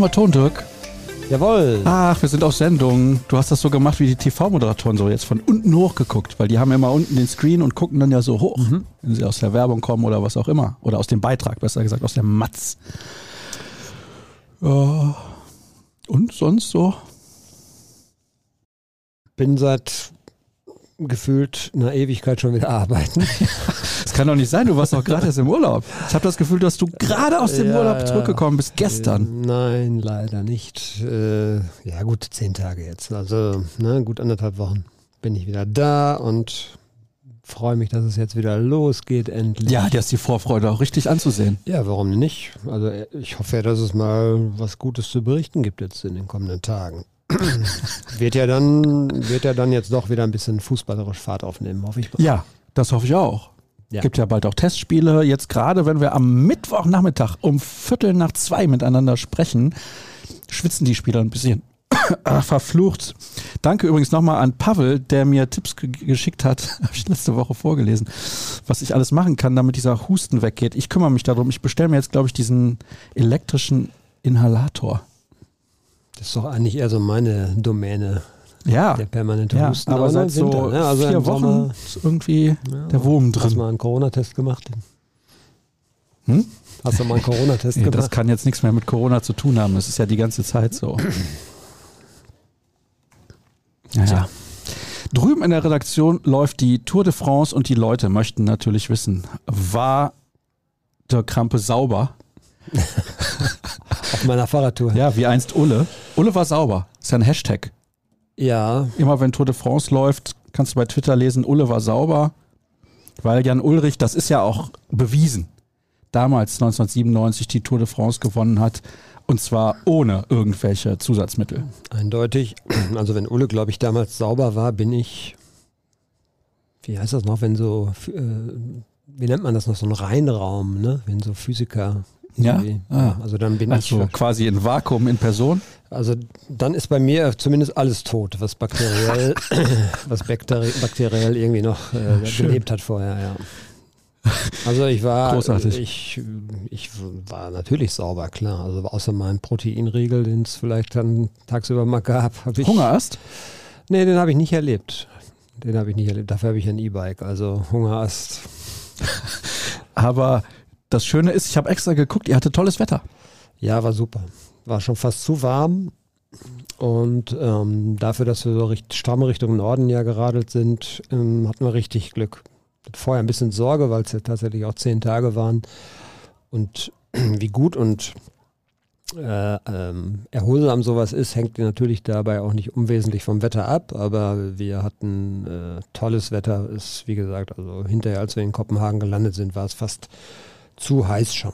Haben wir Ton, Dirk. Jawohl. Ach, wir sind auf Sendung. Du hast das so gemacht wie die TV-Moderatoren, so jetzt von unten hoch geguckt, weil die haben immer unten den Screen und gucken dann ja so hoch, Mhm. wenn sie aus der Werbung kommen oder was auch immer. Oder aus dem Beitrag, besser gesagt, aus der Matz. Ja. Und sonst so? Bin seit gefühlt einer Ewigkeit schon wieder arbeiten. Kann doch nicht sein, du warst doch gerade erst im Urlaub. Ich habe das Gefühl, dass du gerade aus dem Ja, Urlaub zurückgekommen bist, gestern. Nein, leider nicht. Äh, ja, gut, zehn Tage jetzt. Also, ne, gut anderthalb Wochen bin ich wieder da und freue mich, dass es jetzt wieder losgeht, endlich. Ja, dir ist die Vorfreude auch richtig anzusehen. Ja, warum nicht? Also, ich hoffe ja, dass es mal was Gutes zu berichten gibt jetzt in den kommenden Tagen. wird ja dann, wird ja dann jetzt doch wieder ein bisschen fußballerisch Fahrt aufnehmen, hoffe ich mal. Ja, das hoffe ich auch. Ja. Gibt ja bald auch Testspiele. Jetzt gerade, wenn wir am Mittwochnachmittag um Viertel nach zwei miteinander sprechen, schwitzen die Spieler ein bisschen. Ah, Verflucht. Danke übrigens nochmal an Pavel, der mir Tipps ge geschickt hat, habe ich letzte Woche vorgelesen, was ich alles machen kann, damit dieser Husten weggeht. Ich kümmere mich darum. Ich bestelle mir jetzt, glaube ich, diesen elektrischen Inhalator. Das ist doch eigentlich eher so meine Domäne, Ja, der permanente ja Husten. aber nur seit so Winter, ne? also vier Wochen Sommer, ist irgendwie ja, der Wurm Hast du drin. mal einen Corona-Test gemacht? Hm? Hast du mal einen Corona-Test Nee, das gemacht? kann jetzt nichts mehr mit Corona zu tun haben. Das ist ja die ganze Zeit so. Ja, ja. Drüben in der Redaktion läuft die Tour de France und die Leute möchten natürlich wissen, war der Krampe sauber? Auf meiner Fahrradtour. Ja, wie einst Ulle. Ulle war sauber. Ist ja ein Hashtag. Ja, Immer wenn Tour de France läuft, kannst du bei Twitter lesen, Ulle war sauber. Weil Jan Ulrich, das ist ja auch bewiesen, damals 1997 die Tour de France gewonnen hat. Und zwar ohne irgendwelche Zusatzmittel. eindeutig. Also wenn Ulle, glaube ich, damals sauber war, bin ich, wie heißt das noch, wenn so, äh, wie nennt man das noch, so ein Reinraum, ne? Wenn so Physiker Ja? Ah. Also dann bin Also ich, quasi ein Vakuum in Person. also dann ist bei mir zumindest alles tot, was bakteriell, was bakteri bakteriell irgendwie noch äh, Schön. gelebt hat vorher, ja. Also ich war, Großartig. ich, ich war natürlich sauber, klar. Also außer meinem Proteinriegel, den es vielleicht dann tagsüber mal gab, habe ich. Hungerast? Nee, den habe ich nicht erlebt. Den habe ich nicht erlebt. Dafür habe ich ein E-Bike. Also Hungerast. Aber das Schöne ist, ich habe extra geguckt, ihr hattet tolles Wetter. Ja, war super. War schon fast zu warm. Und ähm, dafür, dass wir so stramm Richtung Norden ja geradelt sind, ähm, hatten wir richtig Glück. Vorher ein bisschen Sorge, weil es ja tatsächlich auch zehn Tage waren. Und wie gut und äh, ähm, erholsam sowas ist, hängt natürlich dabei auch nicht unwesentlich vom Wetter ab. Aber wir hatten äh, tolles Wetter. Ist, wie gesagt, also hinterher, als wir in Kopenhagen gelandet sind, war es fast zu heiß schon.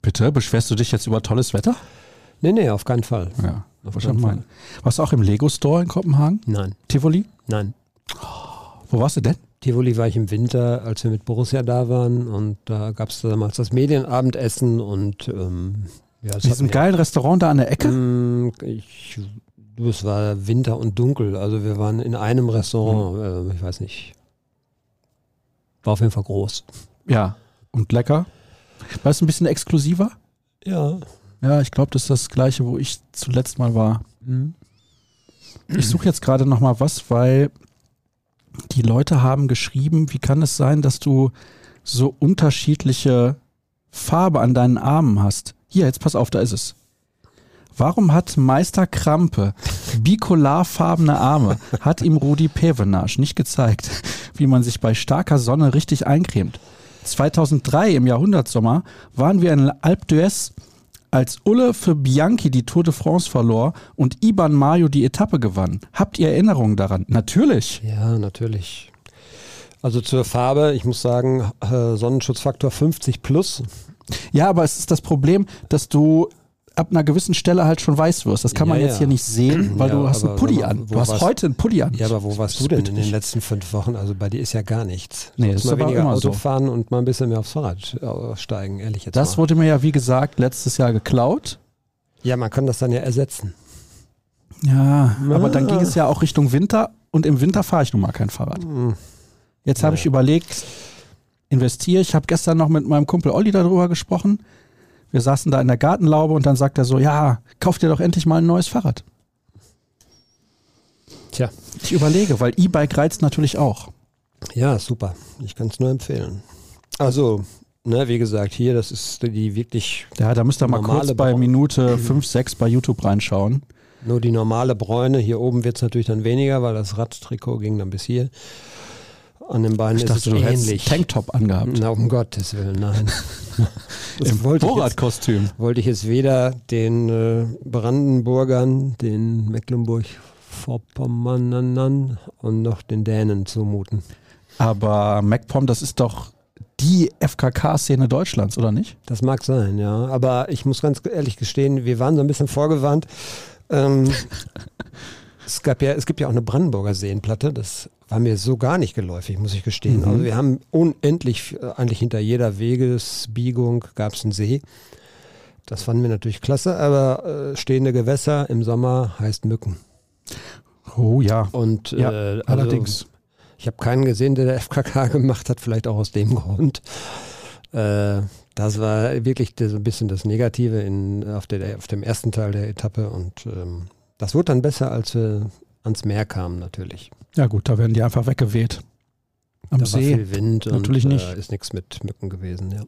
Bitte, beschwerst du dich jetzt über tolles Wetter? Nee, nee, auf keinen Fall. Ja, Auf keinen meinen. Warst du auch im Lego Store in Kopenhagen? Nein, Tivoli? nein. Wo warst du denn? Tivoli war ich im Winter, als wir mit Borussia da waren und da gab es damals das Medienabendessen und ähm, ja, es diesem geilen Restaurant da an der Ecke? Mm, Ich, es war Winter und dunkel, also wir waren in einem Restaurant, äh, ich weiß nicht, war auf jeden Fall groß. Ja. Und lecker? War es ein bisschen exklusiver? Ja. Ja, ich glaube, das ist das gleiche, wo ich zuletzt mal war. Ich suche jetzt gerade noch mal was, weil die Leute haben geschrieben, wie kann es sein, dass du so unterschiedliche Farbe an deinen Armen hast? Hier, jetzt pass auf, da ist es. Warum hat Meister Krampe bikolarfarbene Arme? Hat ihm Rudi Pevenage nicht gezeigt, wie man sich bei starker Sonne richtig eincremt. 2003 im Jahrhundertsommer waren wir in Alpe d'Huez, als Ulle für Bianchi die Tour de France verlor und Iban Mayo die Etappe gewann. Habt ihr Erinnerungen daran? Natürlich. Ja, natürlich. Also zur Farbe, ich muss sagen, äh, Sonnenschutzfaktor 50 plus. Ja, aber es ist das Problem, dass du ab einer gewissen Stelle halt schon weiß wirst. Das kann man Ja, jetzt ja. hier nicht sehen, weil Ja, du hast einen Pulli mal, an. Du hast heute einen Pulli an. Ja, aber wo warst du denn in den letzten fünf Wochen? Also bei dir ist ja gar nichts. Nee, das ist mal aber weniger immer Auto so. fahren und mal ein bisschen mehr aufs Fahrrad äh, steigen, ehrlich jetzt Das mal. wurde mir ja, wie gesagt, letztes Jahr geklaut. Ja, man kann das dann ja ersetzen. Ja, Na. aber dann ging es ja auch Richtung Winter und im Winter fahre ich nun mal kein Fahrrad. Hm. Jetzt habe ich überlegt, investiere. Ich habe gestern noch mit meinem Kumpel Olli darüber gesprochen. Wir saßen da in der Gartenlaube und dann sagt er so, ja, kauf dir doch endlich mal ein neues Fahrrad. Tja. Ich überlege, weil E-Bike reizt natürlich auch. Ja, super. Ich kann es nur empfehlen. Also, ne, wie gesagt, hier, das ist die wirklich. Ja, da müsst ihr mal kurz bei Braun. Minute 5, 6 bei YouTube reinschauen. Nur die normale Bräune. Hier oben wird es natürlich dann weniger, weil das Radtrikot ging dann bis hier. An den Beinen Ich ist dachte, es du hättest ähnlich. Tanktop angehabt. Na, um Gottes Willen, nein. Im wollte ich, jetzt, Vorradkostüm. wollte ich jetzt weder den äh, Brandenburgern, den Mecklenburg-Vorpommern und noch den Dänen zumuten. Aber MacPom, das ist doch die FKK-Szene Deutschlands, oder nicht? Das mag sein, ja. Aber ich muss ganz ehrlich gestehen, wir waren so ein bisschen vorgewarnt. Ähm, es, gab ja, es gibt ja auch eine Brandenburger Seenplatte, das war mir so gar nicht geläufig, muss ich gestehen. Mhm. Also wir haben unendlich, eigentlich hinter jeder Wegesbiegung gab es einen See. Das fanden wir natürlich klasse, aber äh, stehende Gewässer im Sommer heißt Mücken. Oh ja, Und Ja, äh, also, allerdings. ich habe keinen gesehen, der der FKK gemacht hat, vielleicht auch aus dem Grund. Äh, das war wirklich so ein bisschen das Negative in, auf, der, auf dem ersten Teil der Etappe und ähm, das wurde dann besser, als wir ans Meer kamen natürlich. Ja gut, da werden die einfach weggeweht. Am da war See. viel Wind natürlich und nicht. Äh, ist nichts mit Mücken gewesen, ja.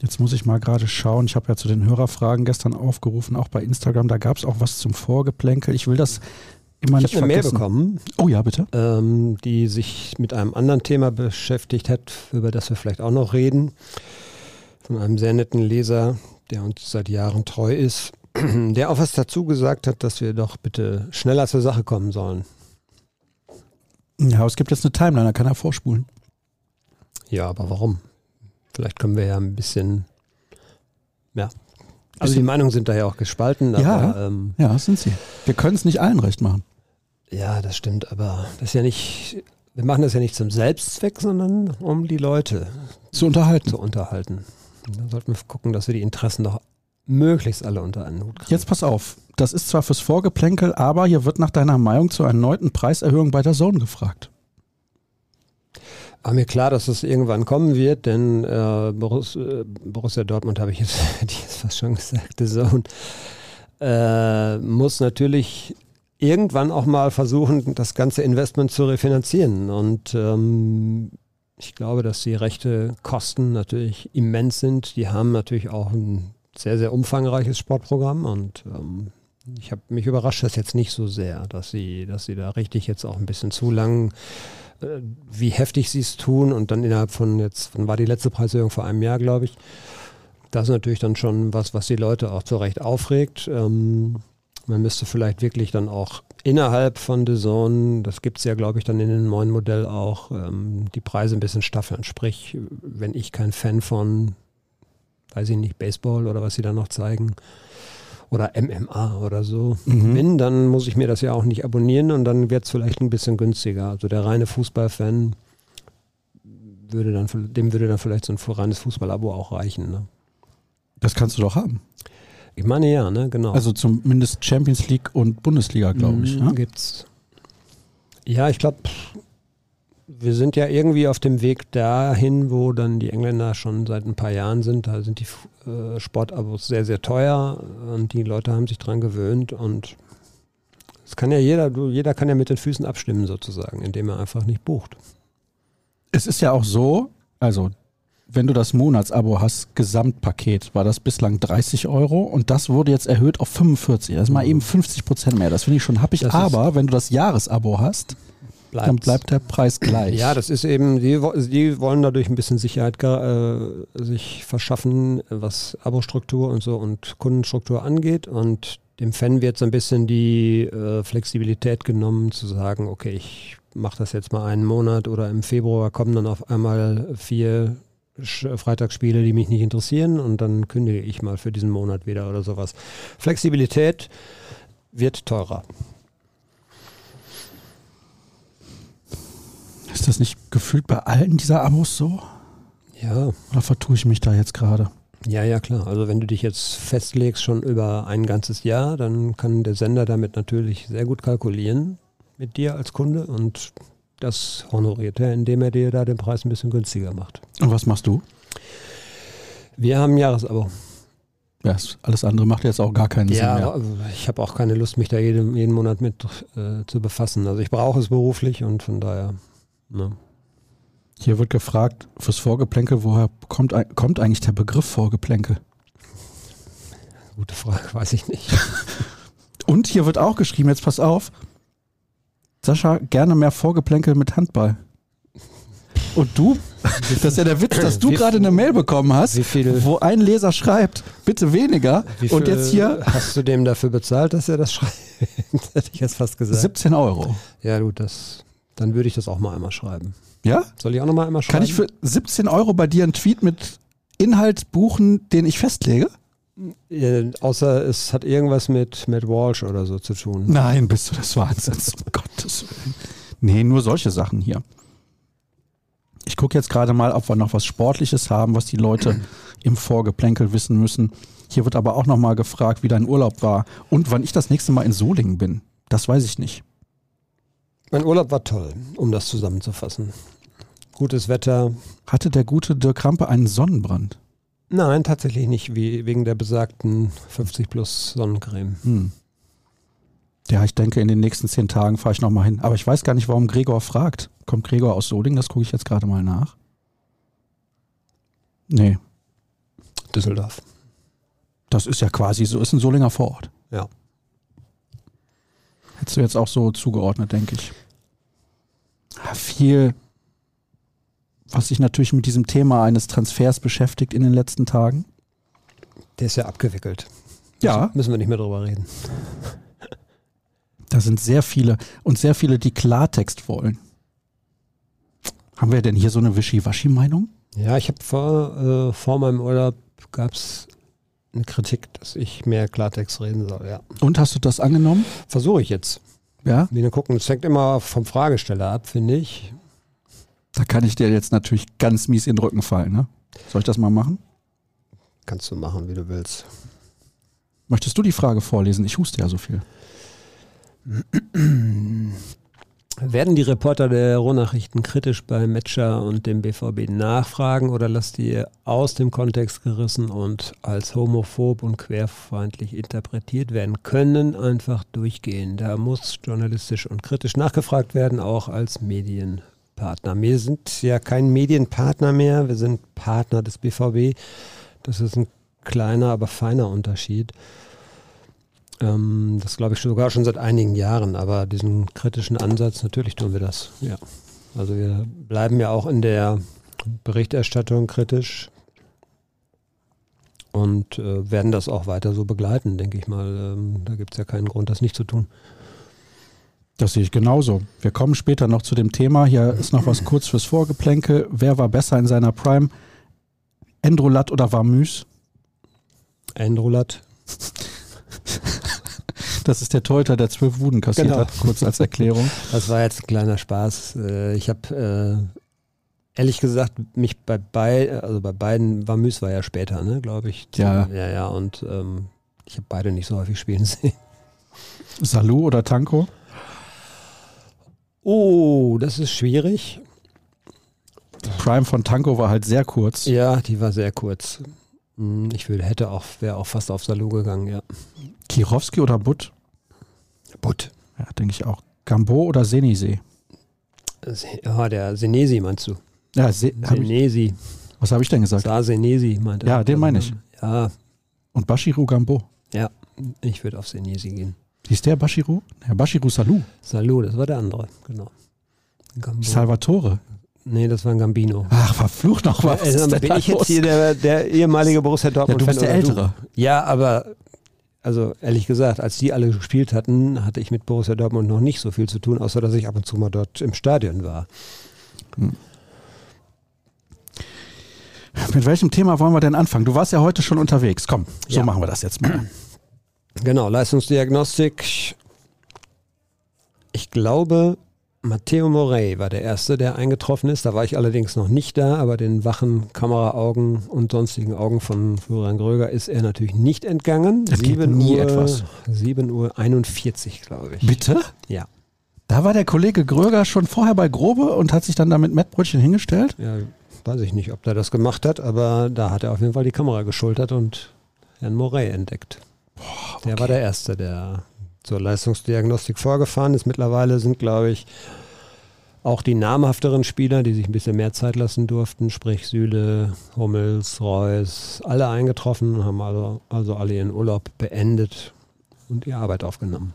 Jetzt muss ich mal gerade schauen. Ich habe ja zu den Hörerfragen gestern aufgerufen, auch bei Instagram. Da gab es auch was zum Vorgeplänkel. Ich will das immer Ich nicht habe eine Mail vergessen. bekommen, Oh ja, bitte. ähm, die sich mit einem anderen Thema beschäftigt hat, über das wir vielleicht auch noch reden. Von einem sehr netten Leser, der uns seit Jahren treu ist, der auch was dazu gesagt hat, dass wir doch bitte schneller zur Sache kommen sollen. Ja, es gibt jetzt eine Timeline, da kann er vorspulen. Ja, aber warum? Vielleicht können wir ja ein bisschen, ja. Also die Meinungen sind da ja auch gespalten, aber Ja. ähm, Ja, das sind sie. Wir können es nicht allen recht machen. ja, das stimmt, aber das ist ja nicht, wir machen das ja nicht zum Selbstzweck, sondern um die Leute Zu unterhalten. zu unterhalten. Da sollten wir gucken, dass wir die Interessen doch möglichst alle unter einen Hut kriegen. Jetzt pass auf. Das ist zwar fürs Vorgeplänkel, aber hier wird nach deiner Meinung zur erneuten Preiserhöhung bei der Zone gefragt. War mir klar, dass es irgendwann kommen wird, denn äh, äh, Borussia Dortmund habe ich jetzt, jetzt fast schon gesagt, The Zone, äh, muss natürlich irgendwann auch mal versuchen, das ganze Investment zu refinanzieren. Und ähm, ich glaube, dass die rechte Kosten natürlich immens sind. Die haben natürlich auch ein sehr, sehr umfangreiches Sportprogramm und ähm, ich habe mich überrascht das jetzt nicht so sehr, dass sie, dass sie da richtig jetzt auch ein bisschen zu lang äh, wie heftig sie es tun und dann innerhalb von jetzt, wann war die letzte Preiserhöhung vor einem Jahr, glaube ich. Das ist natürlich dann schon was, was die Leute auch zu Recht aufregt. Ähm, man müsste vielleicht wirklich dann auch innerhalb von The Zone, das gibt es ja, glaube ich, dann in dem neuen Modell auch, ähm, die Preise ein bisschen staffeln. Sprich, wenn ich kein Fan von, weiß ich nicht, Baseball oder was sie da noch zeigen, oder MMA oder so Mhm. bin, dann muss ich mir das ja auch nicht abonnieren und dann wird es vielleicht ein bisschen günstiger. Also der reine Fußballfan würde dann, dem würde dann vielleicht so ein reines Fußballabo auch reichen. Ne? Das kannst du doch haben. Ich meine ja, ne, genau. Also zumindest Champions League und Bundesliga, glaube ich. Mhm, Ja? Gibt's. Ja, ich glaube, wir sind ja irgendwie auf dem Weg dahin, wo dann die Engländer schon seit ein paar Jahren sind. Da sind die äh, Sportabos sehr, sehr teuer und die Leute haben sich dran gewöhnt und es kann ja jeder, du, jeder kann ja mit den Füßen abstimmen sozusagen, indem er einfach nicht bucht. Es ist ja auch so, also wenn du das Monatsabo hast, Gesamtpaket, war das bislang 30 Euro und das wurde jetzt erhöht auf 45. Das ist mal Mhm. eben 50 Prozent mehr. Das finde ich schon happig. Das Aber wenn du das Jahresabo hast, dann Bleibt's. bleibt der Preis gleich. Ja, das ist eben, die, die wollen dadurch ein bisschen Sicherheit äh, sich verschaffen, was Abo-Struktur und so und Kundenstruktur angeht. Und dem Fan wird so ein bisschen die äh, Flexibilität genommen, zu sagen, okay, ich mache das jetzt mal einen Monat oder im Februar kommen dann auf einmal vier Freitagsspiele, die mich nicht interessieren und dann kündige ich mal für diesen Monat wieder oder sowas. Flexibilität wird teurer. Ist das nicht gefühlt bei allen dieser Abos so? Ja, Oder vertue ich mich da jetzt gerade? Ja, ja, klar. Also wenn du dich jetzt festlegst schon über ein ganzes Jahr, dann kann der Sender damit natürlich sehr gut kalkulieren mit dir als Kunde und das honoriert er, indem er dir da den Preis ein bisschen günstiger macht. Und was machst du? Wir haben ein Jahresabo. Ja, es- alles andere macht jetzt auch gar keinen Ja, Sinn mehr. aber ich habe auch keine Lust, mich da jeden, jeden Monat mit äh, zu befassen. Also ich brauche es beruflich und von daher. Ne. Hier wird gefragt, fürs Vorgeplänkel, woher kommt, kommt eigentlich der Begriff Vorgeplänkel? Gute Frage, weiß ich nicht. Und hier wird auch geschrieben, jetzt pass auf, Sascha, gerne mehr Vorgeplänkel mit Handball. Und du, das ist ja der Witz, dass du gerade eine Mail bekommen hast, wo ein Leser schreibt, bitte weniger. wie viel Und jetzt hier hast du dem dafür bezahlt, dass er das schreibt? Hätte ich jetzt fast gesagt. 17 Euro. Ja, gut, das, dann würde ich das auch mal einmal schreiben. Ja? Soll ich auch noch mal einmal schreiben? Kann ich für 17 Euro bei dir einen Tweet mit Inhalt buchen, den ich festlege? Äh, außer es hat irgendwas mit Matt Walsh oder so zu tun. Nein, bist du des Wahnsinns, um Gottes Willen. Nee, nur solche Sachen hier. Ich gucke jetzt gerade mal, ob wir noch was Sportliches haben, was die Leute im Vorgeplänkel wissen müssen. Hier wird aber auch noch mal gefragt, wie dein Urlaub war und wann ich das nächste Mal in Solingen bin. Das weiß ich nicht. Mein Urlaub war toll, um das zusammenzufassen. Gutes Wetter. Hatte der gute Dirk Krampe einen Sonnenbrand? Nein, tatsächlich nicht, wie, wegen der besagten 50 plus Sonnencreme. Hm. Ja, ich denke, in den nächsten zehn Tagen fahre ich noch mal hin. Aber ich weiß gar nicht, warum Gregor fragt. Kommt Gregor aus Solingen? Das gucke ich jetzt gerade mal nach. Nee, Düsseldorf. Das ist ja quasi so, ist ein Solinger Vorort. Ja. Hättest du jetzt auch so zugeordnet, denke ich. Viel, was sich natürlich mit diesem Thema eines Transfers beschäftigt in den letzten Tagen. Der ist ja abgewickelt. Ja. Müssen- Müssen wir nicht mehr drüber reden. Da sind sehr viele und sehr viele, die Klartext wollen. Haben wir denn hier so eine Wischiwaschi-Meinung? Ja, ich habe vor, äh, vor meinem Urlaub gab es eine Kritik, dass ich mehr Klartext reden soll. Ja. Und hast du das angenommen? Versuche ich jetzt. Ja. Wieder gucken. Es hängt immer vom Fragesteller ab, finde ich. Da kann ich dir jetzt natürlich ganz mies in den Rücken fallen. Ne? Soll ich das mal machen? Kannst du machen, wie du willst. Möchtest du die Frage vorlesen? Ich huste ja so viel. Werden die Reporter der Rohnachrichten kritisch bei Metscher und dem BVB nachfragen oder lasst ihr aus dem Kontext gerissen und als homophob und querfeindlich interpretiert werden können, einfach durchgehen? Da muss journalistisch und kritisch nachgefragt werden, auch als Medienpartner. Wir sind ja kein Medienpartner mehr, wir sind Partner des BVB. Das ist ein kleiner, aber feiner Unterschied. Ähm, das glaube ich sogar schon seit einigen Jahren, aber diesen kritischen Ansatz, natürlich tun wir das. Ja. Also wir bleiben ja auch in der Berichterstattung kritisch und äh, werden das auch weiter so begleiten, denke ich mal. Ähm, da gibt es ja keinen Grund, das nicht zu tun. Das sehe ich genauso. Wir kommen später noch zu dem Thema. Hier ist noch was kurz fürs Vorgeplänkel. Wer war besser in seiner Prime? Endrolat oder Varmüs? Endrolat. Das ist der Torhüter, der zwölf Wuden kassiert Genau. hat, kurz als Erklärung. Das war jetzt ein kleiner Spaß. Äh, Ich habe äh, ehrlich gesagt mich bei beiden, also bei beiden, Vamüs war ja später, ne, glaube ich. Ja. Ja, ja, und ähm, ich habe beide nicht so häufig spielen sehen. Salou oder Tanko? Oh, das ist schwierig. Die Prime von Tanko war halt sehr kurz. Ja, die war sehr kurz. Hm, Ich würde, hätte auch, wäre auch fast auf Salou gegangen, ja. Kirowski oder Butt? Butt. Ja, denke ich auch. Gambo oder Senisee? Ja, der Senesi meinst du? Ja, Se hab Senesi. was habe ich denn gesagt? Sa Senesi meinte Ja, den meine ich. Ja, Und Bashiru Gambo. ja, ich würde auf Senesi gehen. Hieß der Bashiru? Ja, Bashiru Salou. Salou, das war der andere, genau. Gambo. Salvatore. Nee, das war ein Gambino. Ach, verflucht noch was. Äh, sag mal, bin ich jetzt hier der, der ehemalige Borussia ja, Dortmund du bist der oder du? Ältere. Ja, aber also ehrlich gesagt, als die alle gespielt hatten, hatte ich mit Borussia Dortmund noch nicht so viel zu tun, außer dass ich ab und zu mal dort im Stadion war. Mit welchem Thema wollen wir denn anfangen? Du warst ja heute schon unterwegs. Komm, so Ja. machen wir das jetzt mal. Genau, Leistungsdiagnostik. Ich glaube, Matteo Morey war der Erste, der eingetroffen ist. Da war ich allerdings noch nicht da, aber den wachen Kameraaugen und sonstigen Augen von Florian Gröger ist er natürlich nicht entgangen. Es geht nie etwas. 7 Uhr 41, glaube ich. Bitte? Ja. Da war der Kollege Gröger schon vorher bei Grobe und hat sich dann da mit Mettbrötchen hingestellt. Ja, weiß ich nicht, ob der das gemacht hat, aber da hat er auf jeden Fall die Kamera geschultert und Herrn Moret entdeckt. Boah, okay. Der war der Erste, der zur Leistungsdiagnostik vorgefahren ist. Mittlerweile sind, glaube ich, auch die namhafteren Spieler, die sich ein bisschen mehr Zeit lassen durften, sprich Süle, Hummels, Reus, alle eingetroffen, haben also, also alle ihren Urlaub beendet und die Arbeit aufgenommen.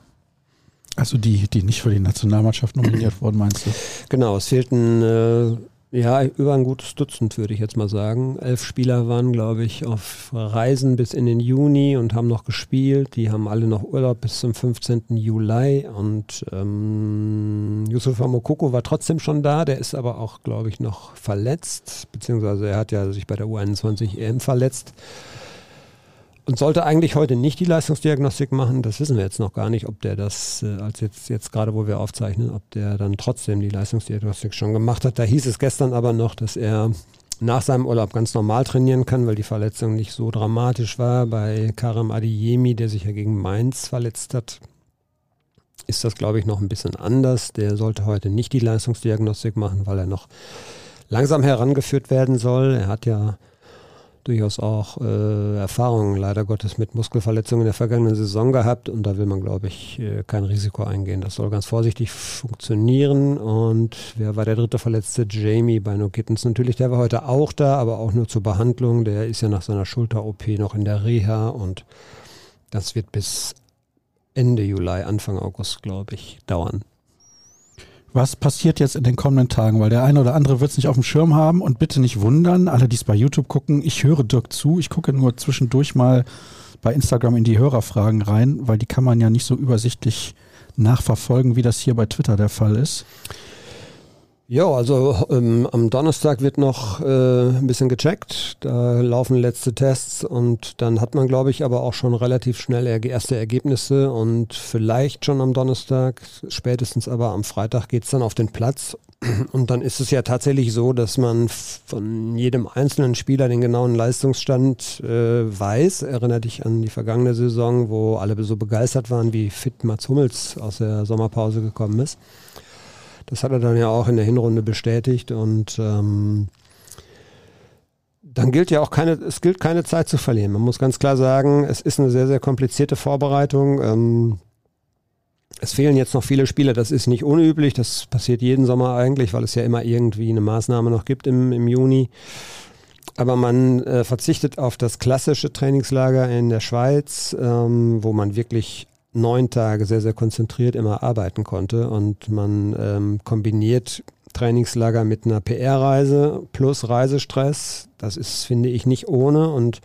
Also die, die nicht für die Nationalmannschaft nominiert wurden, meinst du? Genau, es fehlten äh, ja, über ein gutes Dutzend, würde ich jetzt mal sagen. Elf Spieler waren, glaube ich, auf Reisen bis in den Juni und haben noch gespielt. Die haben alle noch Urlaub bis zum 15. Juli. Und ähm, Yusufa Mokoko war trotzdem schon da. Der ist aber auch, glaube ich, noch verletzt. Beziehungsweise er hat ja sich bei der U21 EM verletzt und sollte eigentlich heute nicht die Leistungsdiagnostik machen. Das wissen wir jetzt noch gar nicht, ob der das, äh, als jetzt, jetzt gerade wo wir aufzeichnen, ob der dann trotzdem die Leistungsdiagnostik schon gemacht hat. Da hieß es gestern aber noch, dass er nach seinem Urlaub ganz normal trainieren kann, weil die Verletzung nicht so dramatisch war. Bei Karim Adiyemi, der sich ja gegen Mainz verletzt hat, ist das, glaube ich, noch ein bisschen anders. Der sollte heute nicht die Leistungsdiagnostik machen, weil er noch langsam herangeführt werden soll. Er hat ja durchaus auch äh, Erfahrungen leider Gottes mit Muskelverletzungen in der vergangenen Saison gehabt und da will man, glaube ich, äh, kein Risiko eingehen. Das soll ganz vorsichtig funktionieren und wer war der dritte Verletzte? Jamie bei No Kittens natürlich, der war heute auch da, aber auch nur zur Behandlung. Der ist ja nach seiner Schulter-OP noch in der Reha und das wird bis Ende Juli, Anfang August, glaube ich, dauern was passiert jetzt in den kommenden Tagen, weil der eine oder andere wird es nicht auf dem Schirm haben. Und bitte nicht wundern, alle, die es bei YouTube gucken, ich höre Dirk zu, ich gucke nur zwischendurch mal bei Instagram in die Hörerfragen rein, weil die kann man ja nicht so übersichtlich nachverfolgen, wie das hier bei Twitter der Fall ist. Ja, also ähm, am Donnerstag wird noch äh, ein bisschen gecheckt. Da laufen letzte Tests und dann hat man, glaube ich, aber auch schon relativ schnell erste Ergebnisse und vielleicht schon am Donnerstag, spätestens aber am Freitag geht es dann auf den Platz. Und dann ist es ja tatsächlich so, dass man von jedem einzelnen Spieler den genauen Leistungsstand äh, weiß. Erinnert dich an die vergangene Saison, wo alle so begeistert waren, wie fit Mats Hummels aus der Sommerpause gekommen ist. Das hat er dann ja auch in der Hinrunde bestätigt und ähm, dann gilt ja auch keine, es gilt keine Zeit zu verlieren. Man muss ganz klar sagen, es ist eine sehr, sehr komplizierte Vorbereitung. Ähm, es fehlen jetzt noch viele Spieler, das ist nicht unüblich, das passiert jeden Sommer eigentlich, weil es ja immer irgendwie eine Maßnahme noch gibt im, im Juni. Aber man äh, verzichtet auf das klassische Trainingslager in der Schweiz, ähm, wo man wirklich neun Tage sehr, sehr konzentriert immer arbeiten konnte und man ähm, kombiniert Trainingslager mit einer PR-Reise plus Reisestress. Das ist, finde ich, nicht ohne und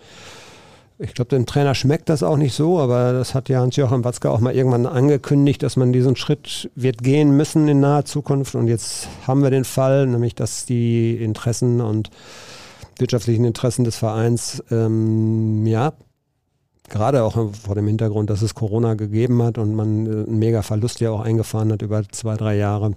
ich glaube, dem Trainer schmeckt das auch nicht so, aber das hat ja Hans-Joachim Watzke auch mal irgendwann angekündigt, dass man diesen Schritt wird gehen müssen in naher Zukunft. Und jetzt haben wir den Fall, nämlich dass die Interessen und wirtschaftlichen Interessen des Vereins ähm, ja gerade auch vor dem Hintergrund, dass es Corona gegeben hat und man äh, einen mega Verlust ja auch eingefahren hat über zwei, drei Jahre,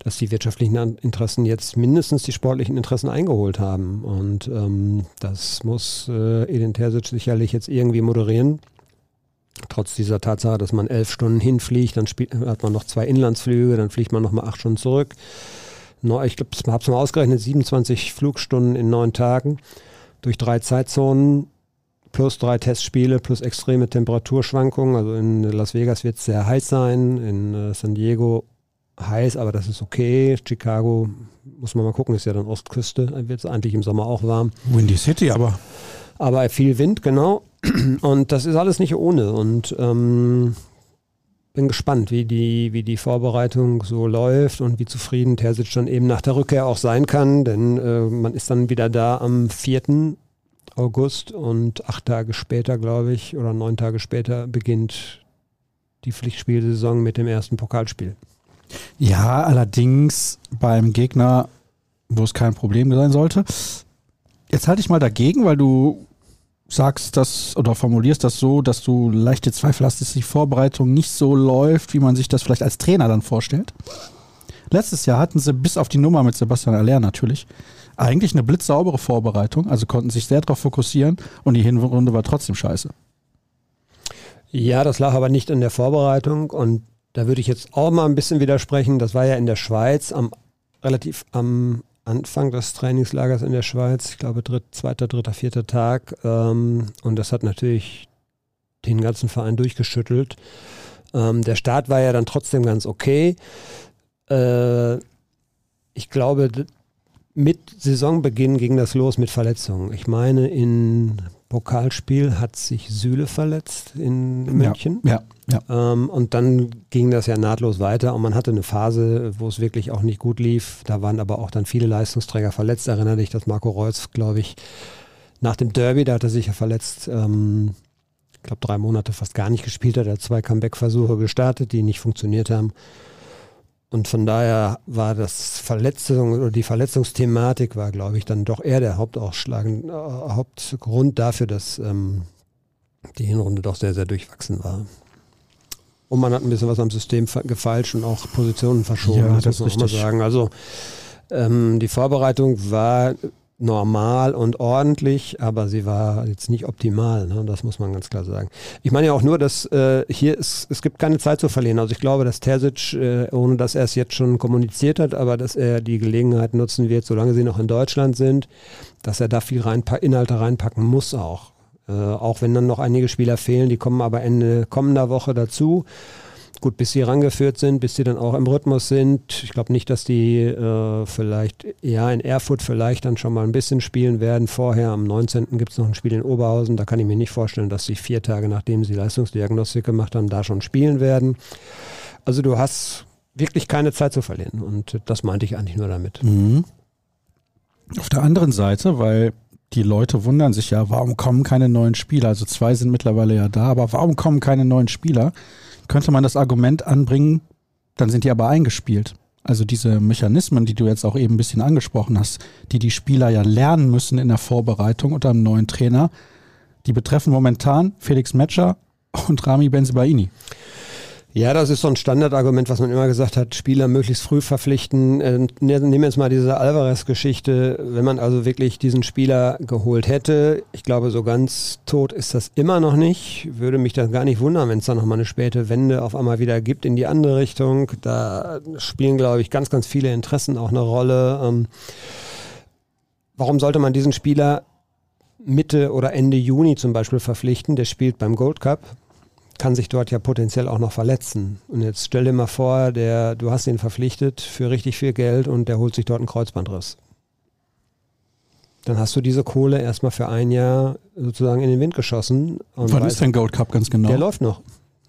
dass die wirtschaftlichen Interessen jetzt mindestens die sportlichen Interessen eingeholt haben. Und ähm, das muss äh, Edin Terzic sicherlich jetzt irgendwie moderieren. Trotz dieser Tatsache, dass man elf Stunden hinfliegt, dann spielt, hat man noch zwei Inlandsflüge, dann fliegt man nochmal acht Stunden zurück. Ich glaube, ich habe es mal ausgerechnet, 27 Flugstunden in neun Tagen durch drei Zeitzonen plus drei Testspiele, plus extreme Temperaturschwankungen. Also in Las Vegas wird es sehr heiß sein, in äh, San Diego heiß, aber das ist okay. Chicago muss man mal gucken, ist ja dann Ostküste, wird es eigentlich im Sommer auch warm. Windy City aber. Aber viel Wind, genau. Und das ist alles nicht ohne. Und ähm, bin gespannt, wie die, wie die Vorbereitung so läuft und wie zufrieden Terzic dann eben nach der Rückkehr auch sein kann, denn äh, man ist dann wieder da am 4. August und acht Tage später, glaube ich, oder neun Tage später beginnt die Pflichtspielsaison mit dem ersten Pokalspiel. Ja, allerdings beim Gegner, wo es kein Problem sein sollte. Jetzt halte ich mal dagegen, weil du sagst das oder formulierst das so, dass du leichte Zweifel hast, dass die Vorbereitung nicht so läuft, wie man sich das vielleicht als Trainer dann vorstellt. Letztes Jahr hatten sie bis auf die Nummer mit Sebastian Aller natürlich eigentlich eine blitzsaubere Vorbereitung, also konnten sich sehr darauf fokussieren und die Hinrunde war trotzdem scheiße. Ja, das lag aber nicht in der Vorbereitung und da würde ich jetzt auch mal ein bisschen widersprechen. Das war ja in der Schweiz am relativ am Anfang des Trainingslagers in der Schweiz, ich glaube dritt, zweiter, dritter, vierter Tag. Ähm, und das hat natürlich den ganzen Verein durchgeschüttelt. Ähm, der Start war ja dann trotzdem ganz okay. Äh, ich glaube, mit Saisonbeginn ging das los mit Verletzungen. Ich meine, in Pokalspiel hat sich Süle verletzt in München. Ja, ja. ja. Ähm, und dann ging das ja nahtlos weiter und man hatte eine Phase, wo es wirklich auch nicht gut lief. Da waren aber auch dann viele Leistungsträger verletzt. Erinnere dich, dass Marco Reus, glaube ich, nach dem Derby, da hat er sich ja verletzt, ähm, ich glaube drei Monate fast gar nicht gespielt hat. Er hat zwei Comeback-Versuche gestartet, die nicht funktioniert haben. Und von daher war das Verletzung oder die Verletzungsthematik war, glaube ich, dann doch eher der Hauptausschlag, äh, Hauptgrund dafür, dass ähm, die Hinrunde doch sehr, sehr durchwachsen war. Und man hat ein bisschen was am System gefeilscht und auch Positionen verschoben, ja, das, muss man sagen. Also ähm, die Vorbereitung war normal und ordentlich, aber sie war jetzt nicht optimal. Ne? Das muss man ganz klar sagen. Ich meine ja auch nur, dass äh, hier ist, es gibt keine Zeit zu verlieren. Also ich glaube, dass Terzic, äh, ohne dass er es jetzt schon kommuniziert hat, aber dass er die Gelegenheit nutzen wird, solange sie noch in Deutschland sind, dass er da viel reinpa Inhalte reinpacken muss auch. Äh, auch wenn dann noch einige Spieler fehlen, die kommen aber Ende kommender Woche dazu gut, bis sie rangeführt sind, bis sie dann auch im Rhythmus sind. Ich glaube nicht, dass die äh, vielleicht, ja, in Erfurt vielleicht dann schon mal ein bisschen spielen werden. Vorher, am 19. gibt es noch ein Spiel in Oberhausen. Da kann ich mir nicht vorstellen, dass sie vier Tage nachdem sie Leistungsdiagnostik gemacht haben, da schon spielen werden. Also du hast wirklich keine Zeit zu verlieren. Und das meinte ich eigentlich nur damit. Mhm. Auf der anderen Seite, weil die Leute wundern sich ja, warum kommen keine neuen Spieler? Also zwei sind mittlerweile ja da, aber warum kommen keine neuen Spieler? Könnte man das Argument anbringen, dann sind die aber eingespielt. Also diese Mechanismen, die du jetzt auch eben ein bisschen angesprochen hast, die die Spieler ja lernen müssen in der Vorbereitung unter einem neuen Trainer, die betreffen momentan Felix Metscher und Rami Benzibaini. Ja, das ist so ein Standardargument, was man immer gesagt hat, Spieler möglichst früh verpflichten. Äh, ne, nehmen wir jetzt mal diese Alvarez-Geschichte. Wenn man also wirklich diesen Spieler geholt hätte, ich glaube, so ganz tot ist das immer noch nicht. Würde mich das gar nicht wundern, wenn es da nochmal eine späte Wende auf einmal wieder gibt in die andere Richtung. Da spielen, glaube ich, ganz, ganz viele Interessen auch eine Rolle. Ähm, warum sollte man diesen Spieler Mitte oder Ende Juni zum Beispiel verpflichten? Der spielt beim Gold Cup kann sich dort ja potenziell auch noch verletzen. Und jetzt stell dir mal vor, der, du hast ihn verpflichtet für richtig viel Geld und der holt sich dort einen Kreuzbandriss. Dann hast du diese Kohle erstmal für ein Jahr sozusagen in den Wind geschossen. Wann ist denn Gold Cup ganz genau? Der läuft noch.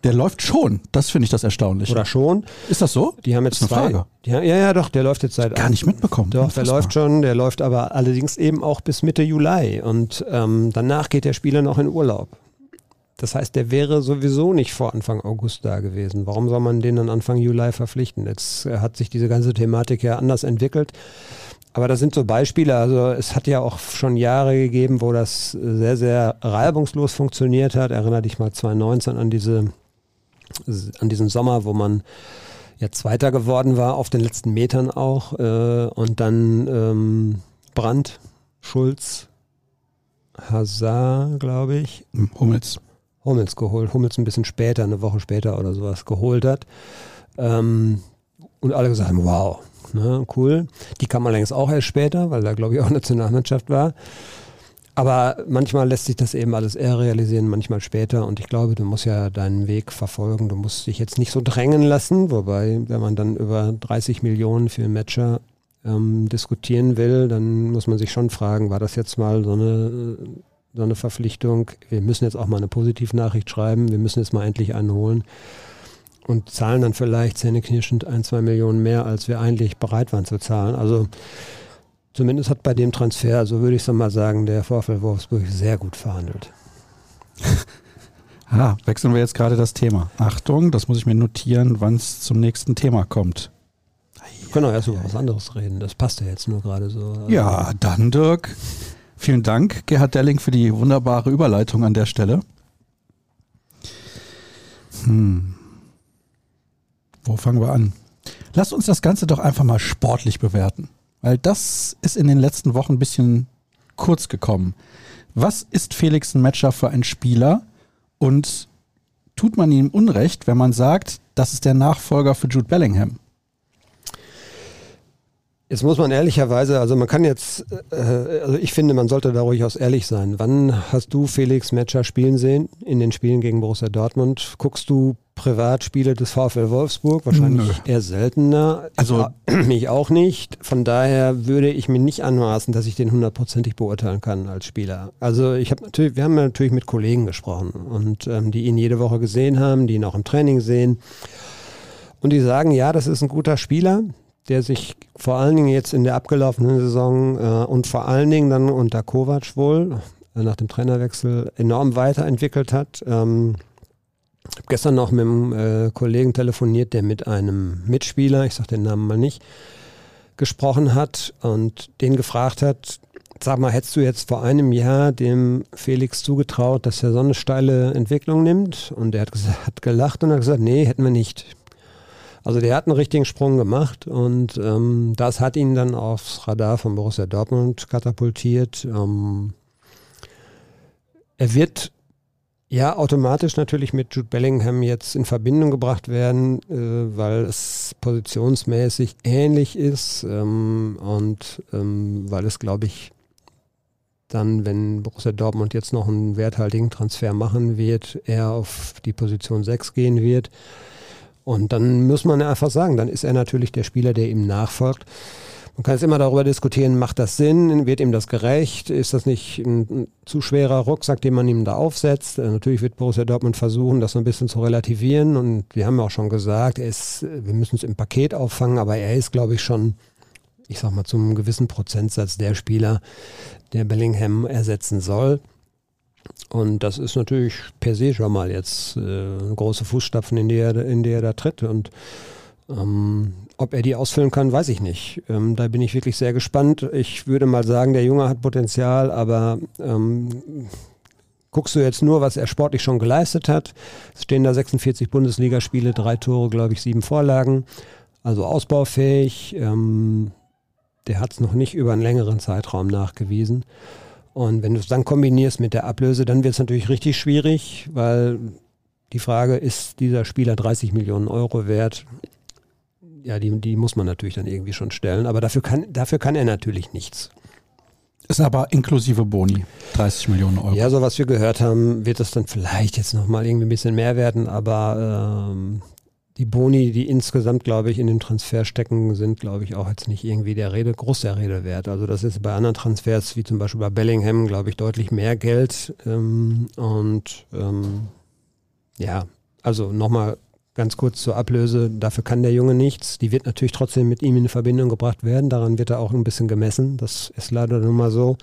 Der läuft schon. Das finde ich das erstaunlich. Oder schon. Ist das so? Die haben jetzt das ist eine zwei. Frage. Die, ja, ja, doch, der läuft jetzt seit. Gar nicht mitbekommen. Doch, der läuft schon. Der läuft aber allerdings eben auch bis Mitte Juli. Und ähm, danach geht der Spieler noch in Urlaub. Das heißt, der wäre sowieso nicht vor Anfang August da gewesen. Warum soll man den dann Anfang Juli verpflichten? Jetzt äh, hat sich diese ganze Thematik ja anders entwickelt. Aber das sind so Beispiele. Also es hat ja auch schon Jahre gegeben, wo das sehr, sehr reibungslos funktioniert hat. Erinnere dich mal 2019 an diese, an diesen Sommer, wo man ja Zweiter geworden war, auf den letzten Metern auch. Äh, und dann ähm, Brandt, Schulz, Hazard, glaube ich. Hummels. Hummels geholt. Hummels ein bisschen später, eine Woche später oder sowas geholt hat. Ähm, und alle gesagt haben, wow, ne, cool. Die kam allerdings auch erst später, weil da glaube ich auch Nationalmannschaft war. Aber manchmal lässt sich das eben alles eher realisieren, manchmal später. Und ich glaube, du musst ja deinen Weg verfolgen. Du musst dich jetzt nicht so drängen lassen. Wobei, wenn man dann über 30 Millionen für einen Matcher ähm, diskutieren will, dann muss man sich schon fragen, war das jetzt mal so eine so eine Verpflichtung. Wir müssen jetzt auch mal eine Positivnachricht schreiben. Wir müssen jetzt mal endlich einen holen und zahlen dann vielleicht zähneknirschend ein, zwei Millionen mehr, als wir eigentlich bereit waren zu zahlen. Also zumindest hat bei dem Transfer, so würde ich es mal sagen, der Vorfall Wolfsburg sehr gut verhandelt. ah, wechseln wir jetzt gerade das Thema. Achtung, das muss ich mir notieren, wann es zum nächsten Thema kommt. Wir können auch erst über was anderes reden. Das passt ja jetzt nur gerade so. Also ja, dann Dirk. Vielen Dank, Gerhard Delling, für die wunderbare Überleitung an der Stelle. Hm. Wo fangen wir an? Lass uns das Ganze doch einfach mal sportlich bewerten, weil das ist in den letzten Wochen ein bisschen kurz gekommen. Was ist Felix ein Matcher für ein Spieler und tut man ihm Unrecht, wenn man sagt, das ist der Nachfolger für Jude Bellingham? Jetzt muss man ehrlicherweise, also man kann jetzt, äh, also ich finde, man sollte da durchaus ehrlich sein. Wann hast du Felix Metscher spielen sehen in den Spielen gegen Borussia Dortmund? Guckst du Privatspiele des VfL Wolfsburg? Wahrscheinlich Nö. eher seltener. Also mich auch nicht. Von daher würde ich mir nicht anmaßen, dass ich den hundertprozentig beurteilen kann als Spieler. Also ich habe natürlich, wir haben natürlich mit Kollegen gesprochen und ähm, die ihn jede Woche gesehen haben, die ihn auch im Training sehen. Und die sagen, ja, das ist ein guter Spieler der sich vor allen Dingen jetzt in der abgelaufenen Saison äh, und vor allen Dingen dann unter Kovac wohl äh, nach dem Trainerwechsel enorm weiterentwickelt hat. Ähm, ich habe gestern noch mit einem äh, Kollegen telefoniert, der mit einem Mitspieler, ich sage den Namen mal nicht, gesprochen hat und den gefragt hat, sag mal, hättest du jetzt vor einem Jahr dem Felix zugetraut, dass er so eine steile Entwicklung nimmt? Und er hat, hat gelacht und hat gesagt, nee, hätten wir nicht. Also der hat einen richtigen Sprung gemacht und ähm, das hat ihn dann aufs Radar von Borussia Dortmund katapultiert. Ähm, er wird ja automatisch natürlich mit Jude Bellingham jetzt in Verbindung gebracht werden, äh, weil es positionsmäßig ähnlich ist ähm, und ähm, weil es, glaube ich, dann, wenn Borussia Dortmund jetzt noch einen werthaltigen Transfer machen wird, er auf die Position 6 gehen wird. Und dann muss man einfach sagen, dann ist er natürlich der Spieler, der ihm nachfolgt. Man kann jetzt immer darüber diskutieren, macht das Sinn, wird ihm das gerecht, ist das nicht ein, ein zu schwerer Rucksack, den man ihm da aufsetzt. Äh, natürlich wird Borussia Dortmund versuchen, das so ein bisschen zu relativieren und wir haben ja auch schon gesagt, er ist, wir müssen es im Paket auffangen, aber er ist, glaube ich, schon, ich sag mal, zum gewissen Prozentsatz der Spieler, der Bellingham ersetzen soll. Und das ist natürlich per se schon mal jetzt äh, große Fußstapfen, in die er, in die er da tritt. Und ähm, ob er die ausfüllen kann, weiß ich nicht. Ähm, da bin ich wirklich sehr gespannt. Ich würde mal sagen, der Junge hat Potenzial, aber ähm, guckst du jetzt nur, was er sportlich schon geleistet hat. Es stehen da 46 Bundesligaspiele, drei Tore, glaube ich, sieben Vorlagen. Also ausbaufähig. Ähm, der hat es noch nicht über einen längeren Zeitraum nachgewiesen. Und wenn du es dann kombinierst mit der Ablöse, dann wird es natürlich richtig schwierig, weil die Frage, ist dieser Spieler 30 Millionen Euro wert? Ja, die, die muss man natürlich dann irgendwie schon stellen, aber dafür kann, dafür kann er natürlich nichts. Ist aber inklusive Boni, 30 Millionen Euro. Ja, so was wir gehört haben, wird das dann vielleicht jetzt nochmal irgendwie ein bisschen mehr werden, aber ähm, die Boni, die insgesamt, glaube ich, in dem Transfer stecken, sind, glaube ich, auch jetzt nicht irgendwie der Rede, groß der Rede wert. Also das ist bei anderen Transfers, wie zum Beispiel bei Bellingham, glaube ich, deutlich mehr Geld. Ähm, und ähm, ja, also nochmal ganz kurz zur Ablöse. Dafür kann der Junge nichts. Die wird natürlich trotzdem mit ihm in Verbindung gebracht werden. Daran wird er auch ein bisschen gemessen. Das ist leider nun mal so.